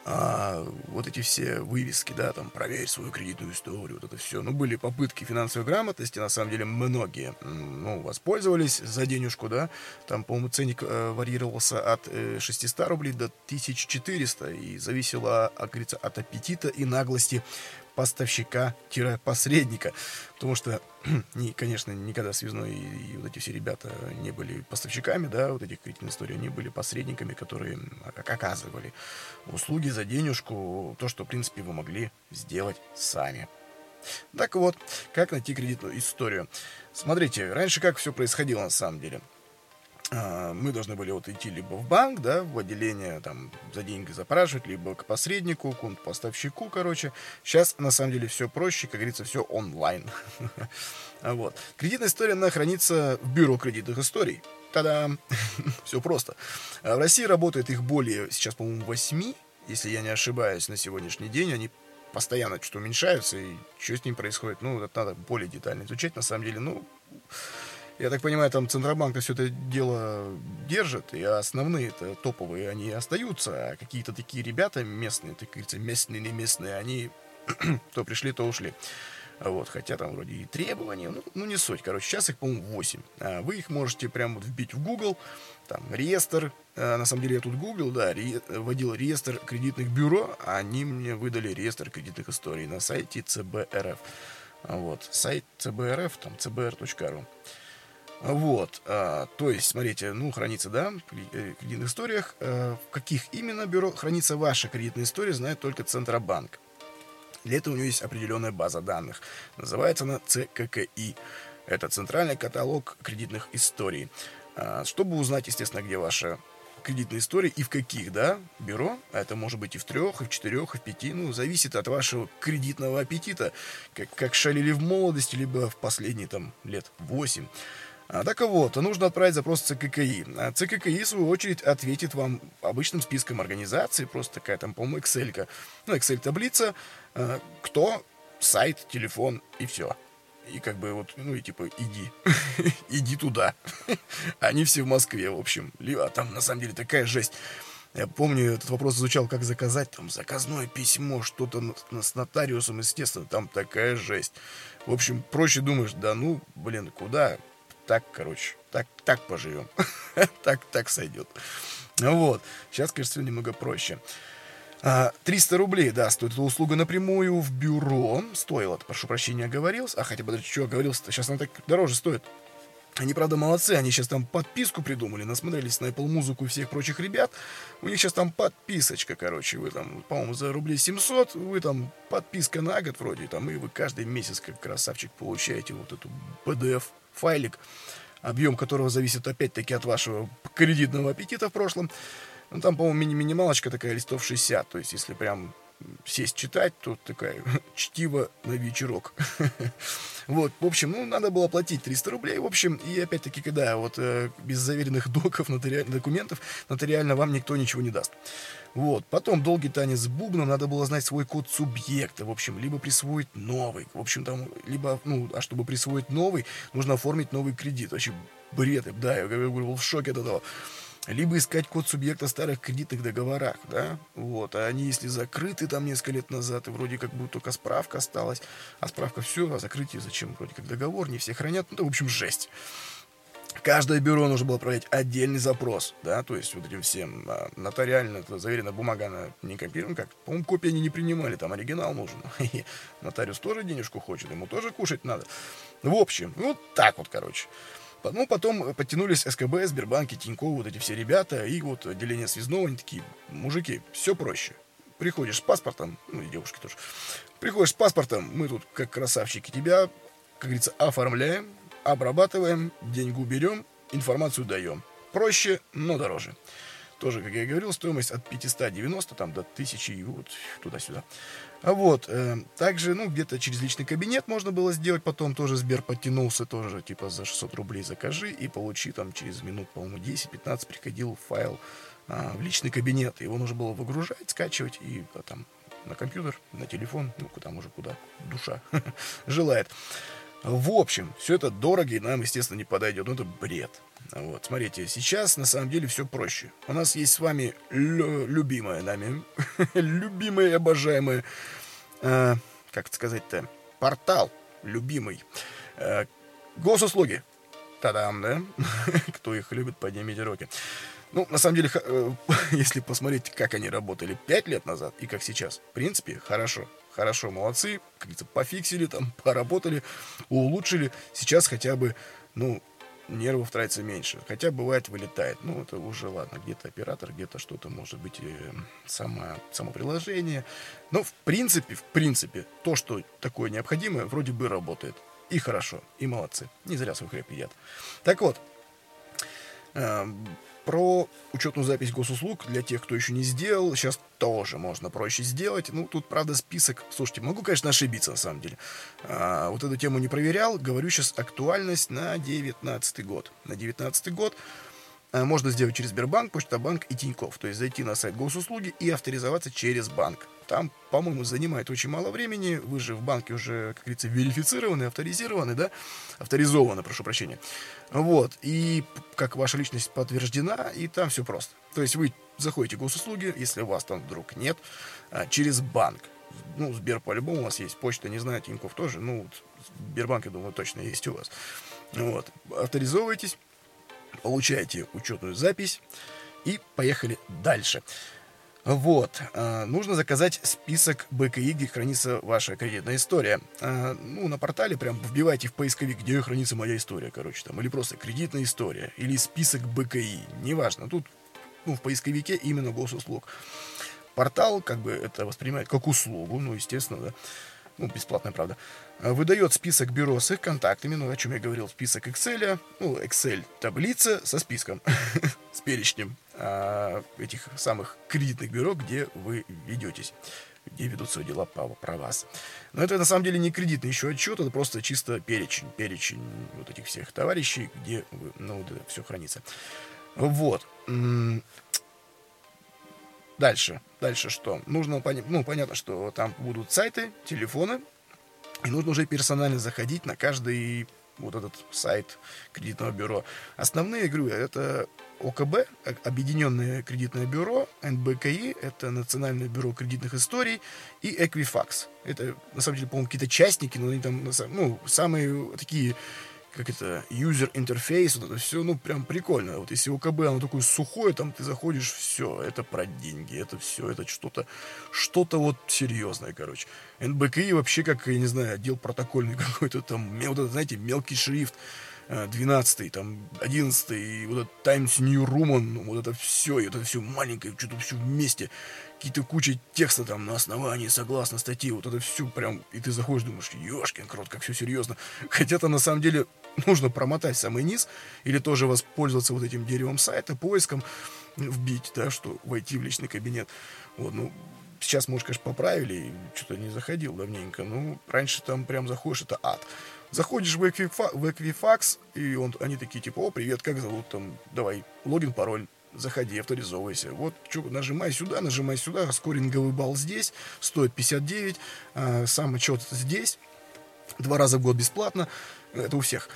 а, вот эти все вывески, да, там, проверь свою кредитную историю, вот это все. Ну, были попытки финансовой грамотности, на самом деле, многие, ну, воспользовались за денежку, да, там, по-моему, ценник э, варьировался от э, 600 рублей до 1400, и зависело, как говорится, от аппетита и наглости поставщика-посредника. Потому что, не, конечно, никогда связной и, и вот эти все ребята не были поставщиками, да, вот этих кредитных историй, они были посредниками, которые оказывали услуги за денежку, то, что, в принципе, вы могли сделать сами. Так вот, как найти кредитную историю? Смотрите, раньше как все происходило на самом деле – мы должны были вот идти либо в банк, да, в отделение, там, за деньги запрашивать, либо к посреднику, к поставщику, короче. Сейчас, на самом деле, все проще, как говорится, все онлайн. Вот. Кредитная история, она хранится в бюро кредитных историй. Тогда все просто. А в России работает их более, сейчас, по-моему, 8, если я не ошибаюсь, на сегодняшний день. Они постоянно что-то уменьшаются, и что с ним происходит, ну, это надо более детально изучать, на самом деле, ну, я так понимаю, там Центробанк все это дело держит, и основные это топовые, они остаются, а какие-то такие ребята местные, так говорится, местные, не местные, они то пришли, то ушли. Вот, хотя там вроде и требования, ну, ну не суть. Короче, сейчас их, по-моему, 8. А вы их можете прямо вот вбить в Google, там, реестр. А, на самом деле я тут гуглил, да, ре, вводил реестр кредитных бюро, а они мне выдали реестр кредитных историй на сайте ЦБРФ. Вот, сайт ЦБРФ, там, cbr.ru. Вот, а, то есть, смотрите, ну, хранится, да, в э, кредитных историях. А, в каких именно бюро хранится ваша кредитная история, знает только Центробанк. Для этого у него есть определенная база данных. Называется она ЦККИ. Это Центральный каталог кредитных историй. А, чтобы узнать, естественно, где ваша кредитной истории и в каких, да, бюро. А это может быть и в трех, и в четырех, и в пяти. Ну, зависит от вашего кредитного аппетита. Как, как шалили в молодости, либо в последние там лет восемь. А, так вот, нужно отправить запрос ЦККИ. А ЦККИ, в свою очередь, ответит вам обычным списком организаций, просто такая там, по-моему, Excel, -ка. ну, Excel-таблица, а, кто, сайт, телефон и все. И как бы вот, ну и типа, иди, иди туда. Они все в Москве, в общем. А там на самом деле такая жесть. Я помню, этот вопрос изучал, как заказать там заказное письмо, что-то с нотариусом, естественно, там такая жесть. В общем, проще думаешь, да ну, блин, куда? Так, короче, так, так поживем. так, так сойдет. Вот. Сейчас, конечно, все немного проще. 300 а, рублей, да, стоит эта услуга напрямую в бюро. Стоило, прошу прощения, оговорился. А хотя, подожди, что оговорился-то? Сейчас она так дороже стоит. Они, правда, молодцы, они сейчас там подписку придумали, насмотрелись на Apple музыку и всех прочих ребят. У них сейчас там подписочка, короче, вы там, по-моему, за рублей 700, вы там подписка на год вроде, там, и вы каждый месяц, как красавчик, получаете вот эту PDF-файлик, объем которого зависит опять-таки от вашего кредитного аппетита в прошлом. Ну, там, по-моему, мини минималочка такая, листов 60, то есть, если прям сесть читать, то такая чтиво на вечерок. Вот, в общем, ну, надо было платить 300 рублей, в общем, и опять-таки, когда вот э, без заверенных доков, нотари... документов, нотариально вам никто ничего не даст. Вот, потом долгий танец с бубном, надо было знать свой код субъекта, в общем, либо присвоить новый, в общем, там, либо, ну, а чтобы присвоить новый, нужно оформить новый кредит, вообще бред, да, я говорю, был в шоке от этого либо искать код субъекта в старых кредитных договорах, да, вот, а они, если закрыты там несколько лет назад, и вроде как бы только справка осталась, а справка все, а закрытие зачем, вроде как договор, не все хранят, ну, в общем, жесть. Каждое бюро нужно было отправлять отдельный запрос, да, то есть вот этим всем а, нотариально это заверенная бумага, она не копируем, как, по-моему, копии они не принимали, там оригинал нужен. Нотариус тоже денежку хочет, ему тоже кушать надо. В общем, вот так вот, короче. Ну, потом подтянулись СКБ, Сбербанки, Тинькофф, вот эти все ребята, и вот отделение связного, они такие, мужики, все проще. Приходишь с паспортом, ну и девушки тоже, приходишь с паспортом, мы тут как красавчики тебя, как говорится, оформляем, обрабатываем, деньгу берем, информацию даем. Проще, но дороже. Тоже, как я и говорил, стоимость от 590 там, до 1000 и вот туда-сюда. А вот, э, также, ну, где-то через личный кабинет можно было сделать, потом тоже Сбер подтянулся, тоже, типа, за 600 рублей закажи и получи, там, через минут, по-моему, 10-15 приходил файл а, в личный кабинет. Его нужно было выгружать, скачивать и а, там на компьютер, на телефон, ну, там уже куда душа желает. В общем, все это дорого и нам, естественно, не подойдет. Ну, это бред. Вот, смотрите, сейчас на самом деле все проще. У нас есть с вами лю- любимая нами, любимая и обожаемая, э, как сказать-то, портал любимый. Э, госуслуги. Та-дам, да? Кто их любит, поднимите руки. Ну, на самом деле, э, если посмотреть, как они работали 5 лет назад и как сейчас, в принципе, хорошо. Хорошо, молодцы, как говорится, пофиксили там, поработали, улучшили. Сейчас хотя бы, ну, нервов тратится меньше. Хотя бывает вылетает. Ну, это уже ладно. Где-то оператор, где-то что-то может быть э, само, само приложение. Но в принципе, в принципе, то, что такое необходимое, вроде бы работает. И хорошо, и молодцы. Не зря свой хлеб едят. Так вот, э, про учетную запись госуслуг для тех, кто еще не сделал, сейчас тоже можно проще сделать. Ну, тут, правда, список... Слушайте, могу, конечно, ошибиться, на самом деле. А, вот эту тему не проверял. Говорю сейчас актуальность на 19 год. На 19 год а, можно сделать через Сбербанк, Почта-банк и Тиньков. То есть зайти на сайт госуслуги и авторизоваться через банк. Там, по-моему, занимает очень мало времени. Вы же в банке уже, как говорится, верифицированы, авторизированы, да? Авторизованы, прошу прощения. Вот. И как ваша личность подтверждена, и там все просто. То есть вы заходите в госуслуги, если у вас там вдруг нет, а, через банк. Ну, Сбер по-любому у вас есть, почта, не знаю, Тиньков тоже. Ну, Сбербанк, я думаю, точно есть у вас. Вот. Авторизовываетесь, получаете учетную запись и поехали дальше. Вот. Э, нужно заказать список БКИ, где хранится ваша кредитная история. Э, ну, на портале прям вбивайте в поисковик, где хранится моя история, короче, там. Или просто кредитная история. Или список БКИ. Неважно. Тут ну, в поисковике именно госуслуг. Портал, как бы, это воспринимает как услугу, ну, естественно, да. ну, бесплатная, правда, выдает список бюро с их контактами, ну, о чем я говорил, список Excel, ну, Excel таблица со списком, с перечнем а, этих самых кредитных бюро, где вы ведетесь где ведут свои дела по, про вас. Но это на самом деле не кредитный еще отчет, это просто чисто перечень, перечень вот этих всех товарищей, где вы, ну, вот все хранится. Вот. Дальше. Дальше что? Нужно понять, ну, понятно, что там будут сайты, телефоны, и нужно уже персонально заходить на каждый вот этот сайт кредитного бюро. Основные, я говорю, это ОКБ, Объединенное кредитное бюро, НБКИ, это Национальное бюро кредитных историй, и Equifax. Это, на самом деле, по-моему, какие-то частники, но они там, ну, самые такие как это, user интерфейс, вот это все, ну, прям прикольно. Вот если УКБ, оно такое сухое, там ты заходишь, все, это про деньги, это все, это что-то, что-то вот серьезное, короче. НБКИ вообще, как, я не знаю, отдел протокольный какой-то там, вот это, знаете, мелкий шрифт, 12 там, 11 и вот этот Times New Roman, вот это все, и это все маленькое, что-то все вместе какие-то куча текста там на основании, согласно статье, вот это все прям, и ты заходишь, думаешь, ешкин крот, как все серьезно. Хотя то на самом деле нужно промотать самый низ, или тоже воспользоваться вот этим деревом сайта, поиском, вбить, да, что войти в личный кабинет. Вот, ну, сейчас, может, конечно, поправили, что-то не заходил давненько, ну, раньше там прям заходишь, это ад. Заходишь в Equifax, в Equifax и он, они такие, типа, о, привет, как зовут, там, давай, логин, пароль, заходи, авторизовывайся. Вот, что, нажимай сюда, нажимай сюда, скоринговый балл здесь, стоит 59, а, сам отчет здесь, два раза в год бесплатно, это у всех.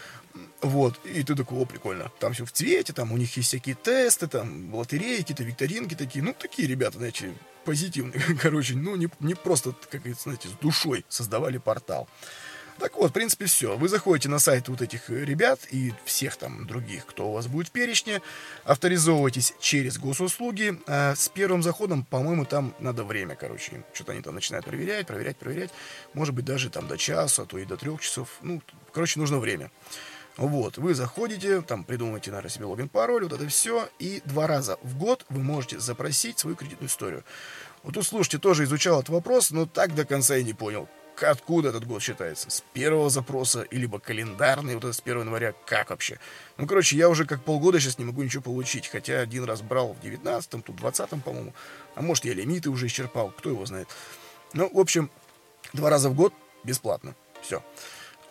Вот, и ты такой, о, прикольно, там все в цвете, там у них есть всякие тесты, там лотереи, какие-то викторинки такие, ну, такие ребята, знаете, позитивные, короче, ну, не, не просто, как говорится, знаете, с душой создавали портал. Так вот, в принципе, все. Вы заходите на сайт вот этих ребят и всех там других, кто у вас будет в перечне, авторизовываетесь через госуслуги. А с первым заходом, по-моему, там надо время, короче. Что-то они там начинают проверять, проверять, проверять. Может быть, даже там до часа, а то и до трех часов. Ну, короче, нужно время. Вот, вы заходите, там придумываете, наверное, себе логин, пароль, вот это все, и два раза в год вы можете запросить свою кредитную историю. Вот тут, слушайте, тоже изучал этот вопрос, но так до конца и не понял откуда этот год считается? С первого запроса, или либо календарный, вот это с 1 января, как вообще? Ну, короче, я уже как полгода сейчас не могу ничего получить, хотя один раз брал в 19-м, тут в 20-м, по-моему, а может, я лимиты уже исчерпал, кто его знает. Ну, в общем, два раза в год бесплатно, все.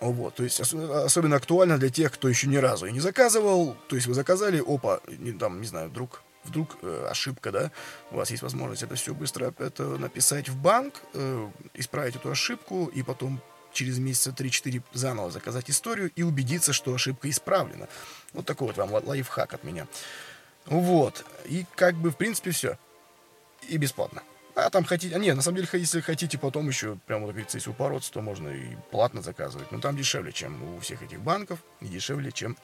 Вот, то есть особенно актуально для тех, кто еще ни разу и не заказывал, то есть вы заказали, опа, не, там, не знаю, вдруг вдруг э, ошибка, да, у вас есть возможность это все быстро это написать в банк, э, исправить эту ошибку и потом через месяца 3-4 заново заказать историю и убедиться, что ошибка исправлена. Вот такой вот вам лайфхак от меня. Вот. И как бы, в принципе, все. И бесплатно. А там хотите... А нет, на самом деле, если хотите потом еще, прямо, как говорится, если упороться, то можно и платно заказывать. Но там дешевле, чем у всех этих банков, и дешевле, чем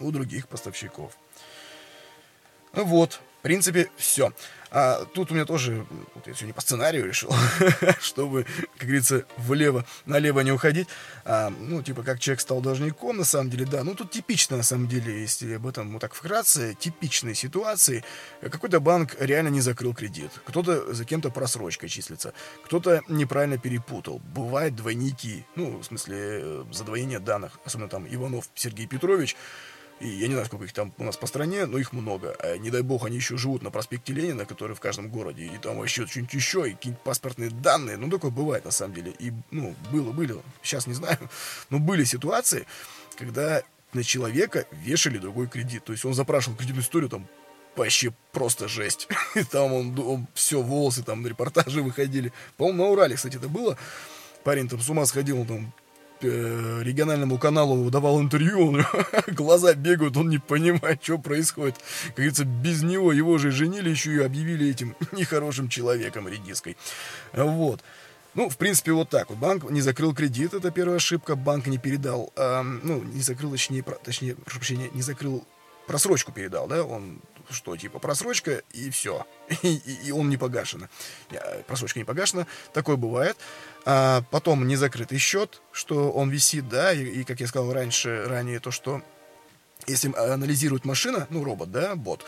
у других поставщиков. Вот, в принципе, все. А тут у меня тоже, вот я сегодня по сценарию решил, чтобы, как говорится, влево, налево не уходить. А, ну, типа, как человек стал должником, на самом деле, да. Ну, тут типично, на самом деле, если об этом, ну, так вкратце, типичные ситуации. Какой-то банк реально не закрыл кредит. Кто-то за кем-то просрочкой числится. Кто-то неправильно перепутал. Бывают двойники. Ну, в смысле, э, задвоение данных. Особенно там Иванов Сергей Петрович и я не знаю, сколько их там у нас по стране, но их много. А не дай бог, они еще живут на проспекте Ленина, который в каждом городе. И там вообще что-нибудь еще, и какие-нибудь паспортные данные. Ну, такое бывает, на самом деле. И, ну, было, были, сейчас не знаю. Но были ситуации, когда на человека вешали другой кредит. То есть он запрашивал кредитную историю, там, вообще просто жесть. И там он, он все, волосы там на репортажи выходили. По-моему, на Урале, кстати, это было. Парень там с ума сходил, он там э, региональному каналу давал интервью, он, глаза бегают, он не понимает, что происходит. Как говорится, без него его же женили, еще и объявили этим нехорошим человеком, редиской. Вот. Ну, в принципе, вот так вот. Банк не закрыл кредит, это первая ошибка. Банк не передал, э, ну, не закрыл, точнее, про, точнее, прошу прощения, не закрыл, просрочку передал, да, он что, типа, просрочка, и все. И, и, и он не погашен. Просрочка не погашена. Такое бывает. А потом незакрытый счет, что он висит, да, и, и, как я сказал раньше, ранее, то, что если анализирует машина, ну, робот, да, бот,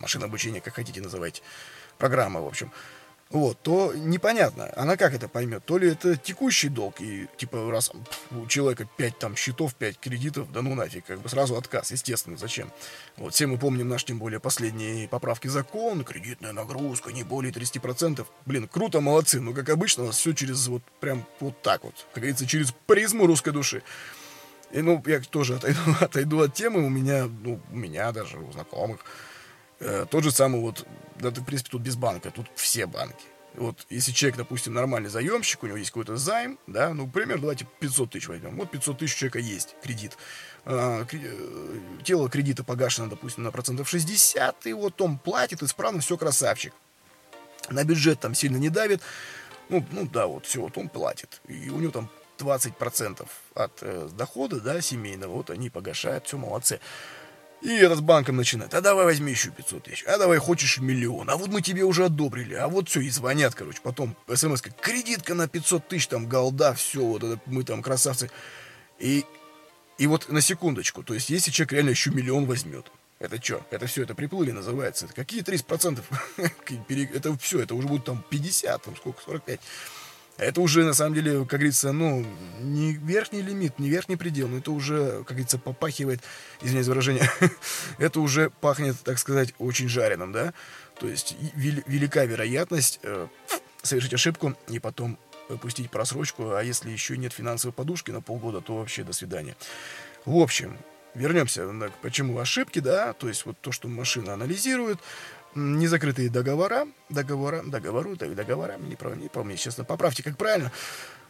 машина обучения, как хотите называть, программа, в общем, вот, то непонятно, она как это поймет, то ли это текущий долг, и типа раз у человека 5 там счетов, 5 кредитов, да ну нафиг, как бы сразу отказ, естественно, зачем? Вот, все мы помним наш, тем более, последние поправки закон, кредитная нагрузка не более 30%, блин, круто, молодцы, но как обычно у нас все через вот, прям вот так вот, как говорится, через призму русской души. И, ну, я тоже отойду, отойду от темы, у меня, ну, у меня даже, у знакомых, Э, тот же самый вот, да, в принципе, тут без банка, тут все банки. Вот, если человек, допустим, нормальный заемщик, у него есть какой-то займ, да, ну, примерно, давайте 500 тысяч возьмем. Вот 500 тысяч человека есть кредит. А, э, тело кредита погашено, допустим, на процентов 60, и вот он платит исправно, все красавчик. На бюджет там сильно не давит. Ну, ну да, вот все, вот он платит. И у него там 20% от э, дохода, да, семейного, вот они погашают, все, молодцы. И этот с банком начинает. А давай возьми еще 500 тысяч. А давай хочешь миллион. А вот мы тебе уже одобрили. А вот все, и звонят, короче. Потом смс -ка. Кредитка на 500 тысяч, там, голда, все, вот это мы там красавцы. И, и вот на секундочку. То есть, если человек реально еще миллион возьмет. Это что? Это все, это приплыли называется. Это какие 30%? это все, это уже будет там 50, там сколько, 45. Это уже, на самом деле, как говорится, ну, не верхний лимит, не верхний предел, но это уже, как говорится, попахивает, извиняюсь за выражение, это уже пахнет, так сказать, очень жареным, да? То есть вел- велика вероятность э, совершить ошибку и потом пустить просрочку, а если еще нет финансовой подушки на полгода, то вообще до свидания. В общем, вернемся, почему ошибки, да, то есть вот то, что машина анализирует, незакрытые договора, договора, договору, договора, не не помню, честно, поправьте, как правильно.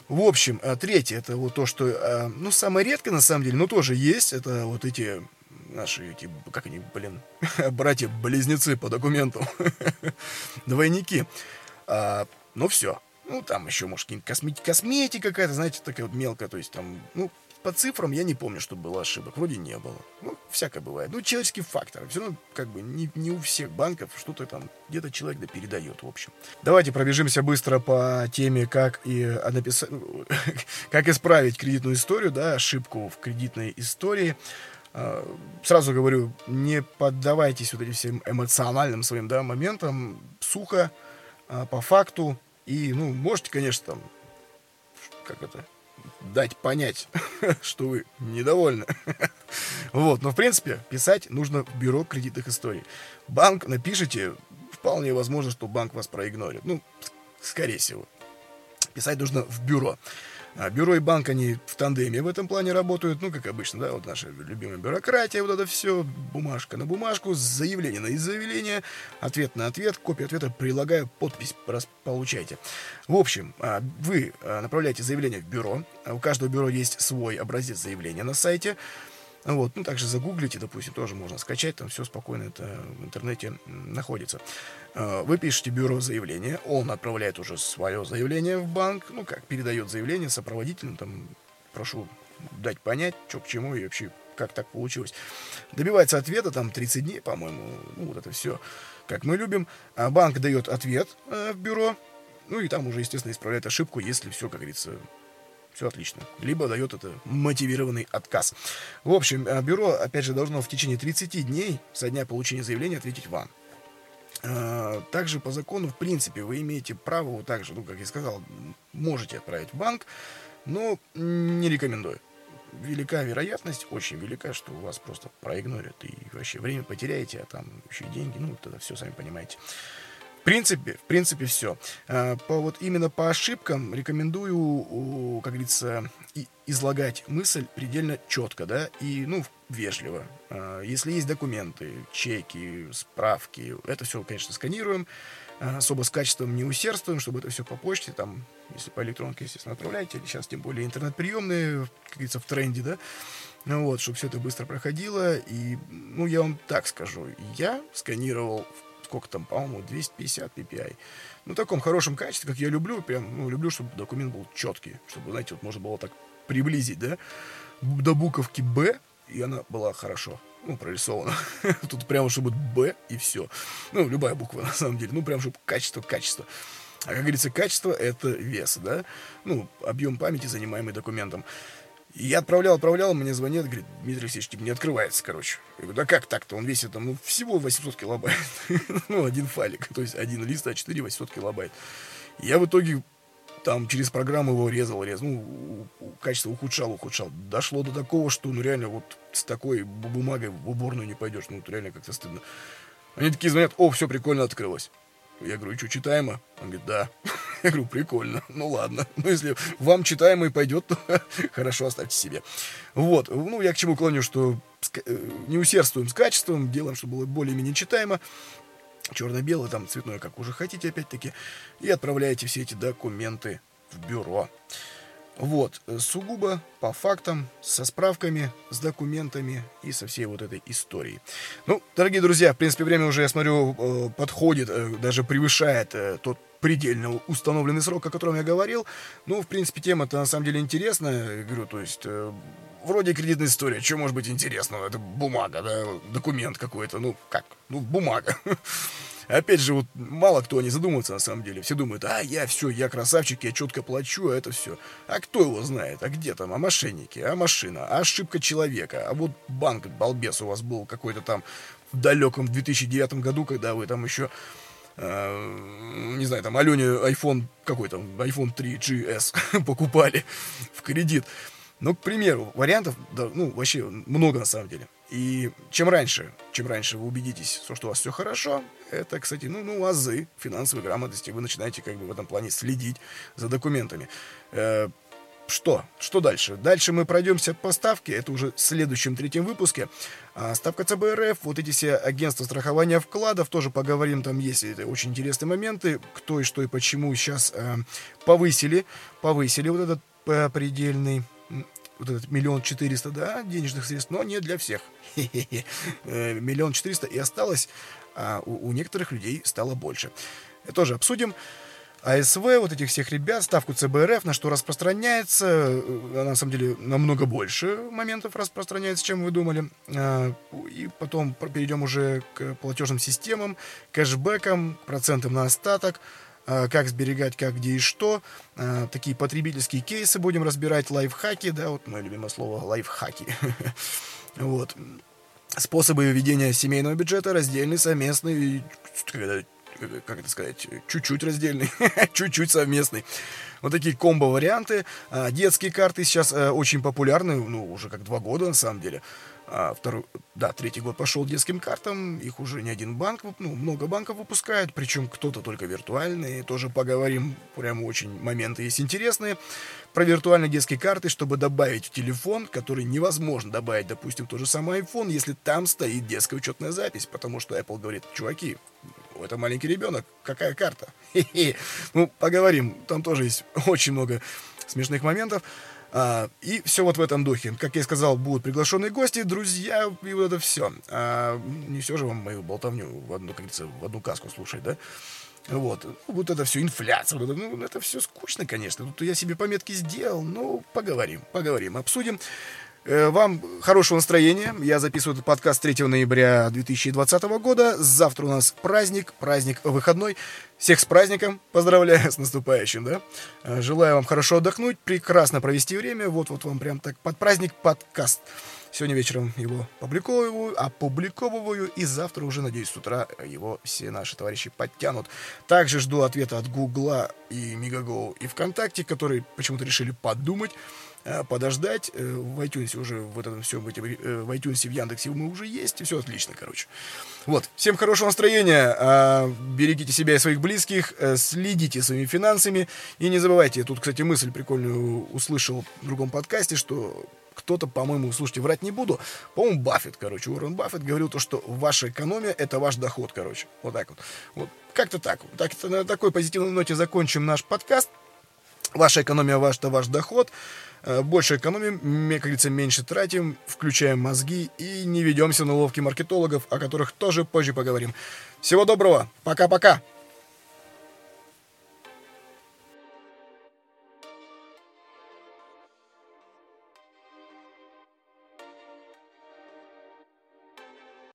В общем, э, третье, это вот то, что, э, ну, самое редкое, на самом деле, но тоже есть, это вот эти наши, эти, как они, блин, братья-близнецы по документам, двойники. А, ну, все. Ну, там еще, может, косметика, косметика какая-то, знаете, такая вот мелкая, то есть там, ну, по цифрам я не помню, что было ошибок. Вроде не было. Ну, всякое бывает. Ну, человеческий фактор. Все равно, как бы, не, не у всех банков что-то там где-то человек да передает, в общем. Давайте пробежимся быстро по теме, как и написать, как исправить кредитную историю, да, ошибку в кредитной истории. А, сразу говорю, не поддавайтесь вот этим всем эмоциональным своим, да, моментам. Сухо, а, по факту. И, ну, можете, конечно, там, как это, дать понять, что вы недовольны. вот, но в принципе писать нужно в бюро кредитных историй. Банк напишите, вполне возможно, что банк вас проигнорит. Ну, скорее всего. Писать нужно в бюро. А бюро и банк, они в тандеме в этом плане работают, ну, как обычно, да, вот наша любимая бюрократия, вот это все, бумажка на бумажку, заявление на заявление, ответ на ответ, копию ответа прилагаю, подпись получайте. В общем, а, вы а, направляете заявление в бюро, у каждого бюро есть свой образец заявления на сайте, вот, ну, также загуглите, допустим, тоже можно скачать, там все спокойно это в интернете находится. А, вы пишете бюро заявления, он отправляет уже свое заявление в банк, ну, как, передает заявление сопроводительным, там, прошу дать понять, что к чему и вообще как так получилось. Добивается ответа, там 30 дней, по-моему, ну, вот это все, как мы любим. А банк дает ответ э, в бюро, ну и там уже, естественно, исправляет ошибку, если все, как говорится, все отлично. Либо дает это мотивированный отказ. В общем, э, бюро, опять же, должно в течение 30 дней со дня получения заявления ответить вам. Э, также по закону, в принципе, вы имеете право, вот так же, ну, как я сказал, можете отправить в банк, но не рекомендую. Велика вероятность, очень велика, что у вас просто проигнорят и вообще время потеряете, а там еще и деньги, ну, тогда все сами понимаете принципе, в принципе, все. А, по, вот именно по ошибкам рекомендую, как говорится, излагать мысль предельно четко, да, и, ну, вежливо. А, если есть документы, чеки, справки, это все, конечно, сканируем, а, особо с качеством не усердствуем, чтобы это все по почте, там, если по электронке, естественно, отправляете, сейчас тем более интернет-приемные, как говорится, в тренде, да, ну вот, чтобы все это быстро проходило, и, ну, я вам так скажу, я сканировал сколько там, по-моему, 250 ppi. Ну, в таком хорошем качестве, как я люблю, прям, ну, люблю, чтобы документ был четкий, чтобы, знаете, вот можно было так приблизить, да, до буковки Б, и она была хорошо, ну, прорисована. Тут прямо, чтобы Б и все. Ну, любая буква, на самом деле. Ну, прям, чтобы качество, качество. А как говорится, качество — это вес, да? Ну, объем памяти, занимаемый документом. И я отправлял, отправлял, мне звонят, говорит, Дмитрий Алексеевич, типа, не открывается, короче. Я говорю, да как так-то? Он весит там, ну, всего 800 килобайт. ну, один файлик, то есть один лист А4 800 килобайт. Я в итоге там через программу его резал, резал, ну, качество ухудшал, ухудшал. Дошло до такого, что, ну, реально, вот с такой бумагой в уборную не пойдешь, ну, реально как-то стыдно. Они такие звонят, о, все прикольно открылось. Я говорю, что, читаемо? Он говорит, да. Я говорю, прикольно. Ну ладно. Ну, если вам читаемо и пойдет, то хорошо, оставьте себе. Вот. Ну, я к чему клоню, что э, не усердствуем с качеством, делаем, чтобы было более-менее читаемо. Черно-белый, там, цветной, как уже хотите, опять-таки. И отправляете все эти документы в бюро. Вот, э, сугубо по фактам, со справками, с документами и со всей вот этой историей. Ну, дорогие друзья, в принципе, время уже, я смотрю, э, подходит, э, даже превышает тот предельно установленный срок, о котором я говорил. Ну, в принципе, тема-то на самом деле интересная. Говорю, то есть, вроде кредитная история, что может быть интересного? Это бумага, да, документ какой-то, ну, как? Ну, бумага. Опять же, вот мало кто не задумывается на самом деле. Все думают, а, я все, я красавчик, я четко плачу, а это все. А кто его знает? А где там? А мошенники? А машина? А ошибка человека? А вот банк, балбес у вас был какой-то там в далеком 2009 году, когда вы там еще Uh, не знаю, там Алене iPhone, какой там, iPhone 3GS покупали в кредит. Ну, к примеру, вариантов, да, ну, вообще много на самом деле. И чем раньше, чем раньше вы убедитесь, что у вас все хорошо, это, кстати, ну, ну, азы финансовой грамотности. Вы начинаете как бы в этом плане следить за документами. Э, что? Что дальше? Дальше мы пройдемся по ставке. Это уже в следующем третьем выпуске. А ставка ЦБРФ, вот эти все агентства страхования вкладов, тоже поговорим. Там есть это очень интересные моменты. Кто и что и почему сейчас э, повысили. Повысили вот этот э, предельный вот этот миллион четыреста, да, денежных средств, но не для всех. Э, миллион четыреста и осталось, а у, у некоторых людей стало больше. Это тоже обсудим. АСВ, вот этих всех ребят, ставку ЦБРФ, на что распространяется, э, на самом деле намного больше моментов распространяется, чем вы думали. А, и потом перейдем уже к платежным системам, кэшбэкам, процентам на остаток, как сберегать, как, где и что. А, такие потребительские кейсы будем разбирать, лайфхаки, да, вот мое любимое слово, лайфхаки. Вот. Способы ведения семейного бюджета, раздельный, совместный, как это сказать, чуть-чуть раздельный, чуть-чуть совместный. Вот такие комбо-варианты. А, детские карты сейчас э, очень популярны, ну, уже как два года на самом деле. А второй, да, третий год пошел детским картам, их уже не один банк, ну, много банков выпускают, причем кто-то только виртуальные, тоже поговорим, прямо очень моменты есть интересные, про виртуальные детские карты, чтобы добавить в телефон, который невозможно добавить, допустим, тот же самый iPhone, если там стоит детская учетная запись, потому что Apple говорит, чуваки, это маленький ребенок, какая карта? Ну, поговорим, там тоже есть очень много смешных моментов. А, и все вот в этом духе. Как я сказал, будут приглашенные гости, друзья, и вот это все. А, не все же вам мою болтовню в одну, как говорится, в одну каску слушать, да? Вот. Ну, вот это все, инфляция, вот это, ну, это все скучно, конечно. Тут я себе пометки сделал, ну, поговорим, поговорим, обсудим. Э, вам хорошего настроения. Я записываю этот подкаст 3 ноября 2020 года. Завтра у нас праздник, праздник выходной. Всех с праздником. Поздравляю с наступающим, да? Э, желаю вам хорошо отдохнуть, прекрасно провести время. Вот-вот вам прям так под праздник подкаст. Сегодня вечером его публиковываю, опубликовываю, и завтра уже, надеюсь, с утра его все наши товарищи подтянут. Также жду ответа от Гугла и Мегаго и ВКонтакте, которые почему-то решили подумать подождать. Э, в iTunes уже в этом все, в, э, в iTunes, в Яндексе мы уже есть, и все отлично, короче. Вот, всем хорошего настроения, а, берегите себя и своих близких, следите своими финансами, и не забывайте, тут, кстати, мысль прикольную услышал в другом подкасте, что кто-то, по-моему, слушайте, врать не буду, по-моему, Баффет, короче, Уоррен Баффет говорил то, что ваша экономия — это ваш доход, короче, вот так вот. Вот, как-то так. так на такой позитивной ноте закончим наш подкаст. Ваша экономия, ваш, это ваш доход. Э, больше экономим, как говорится, меньше тратим, включаем мозги и не ведемся на ловки маркетологов, о которых тоже позже поговорим. Всего доброго, пока-пока!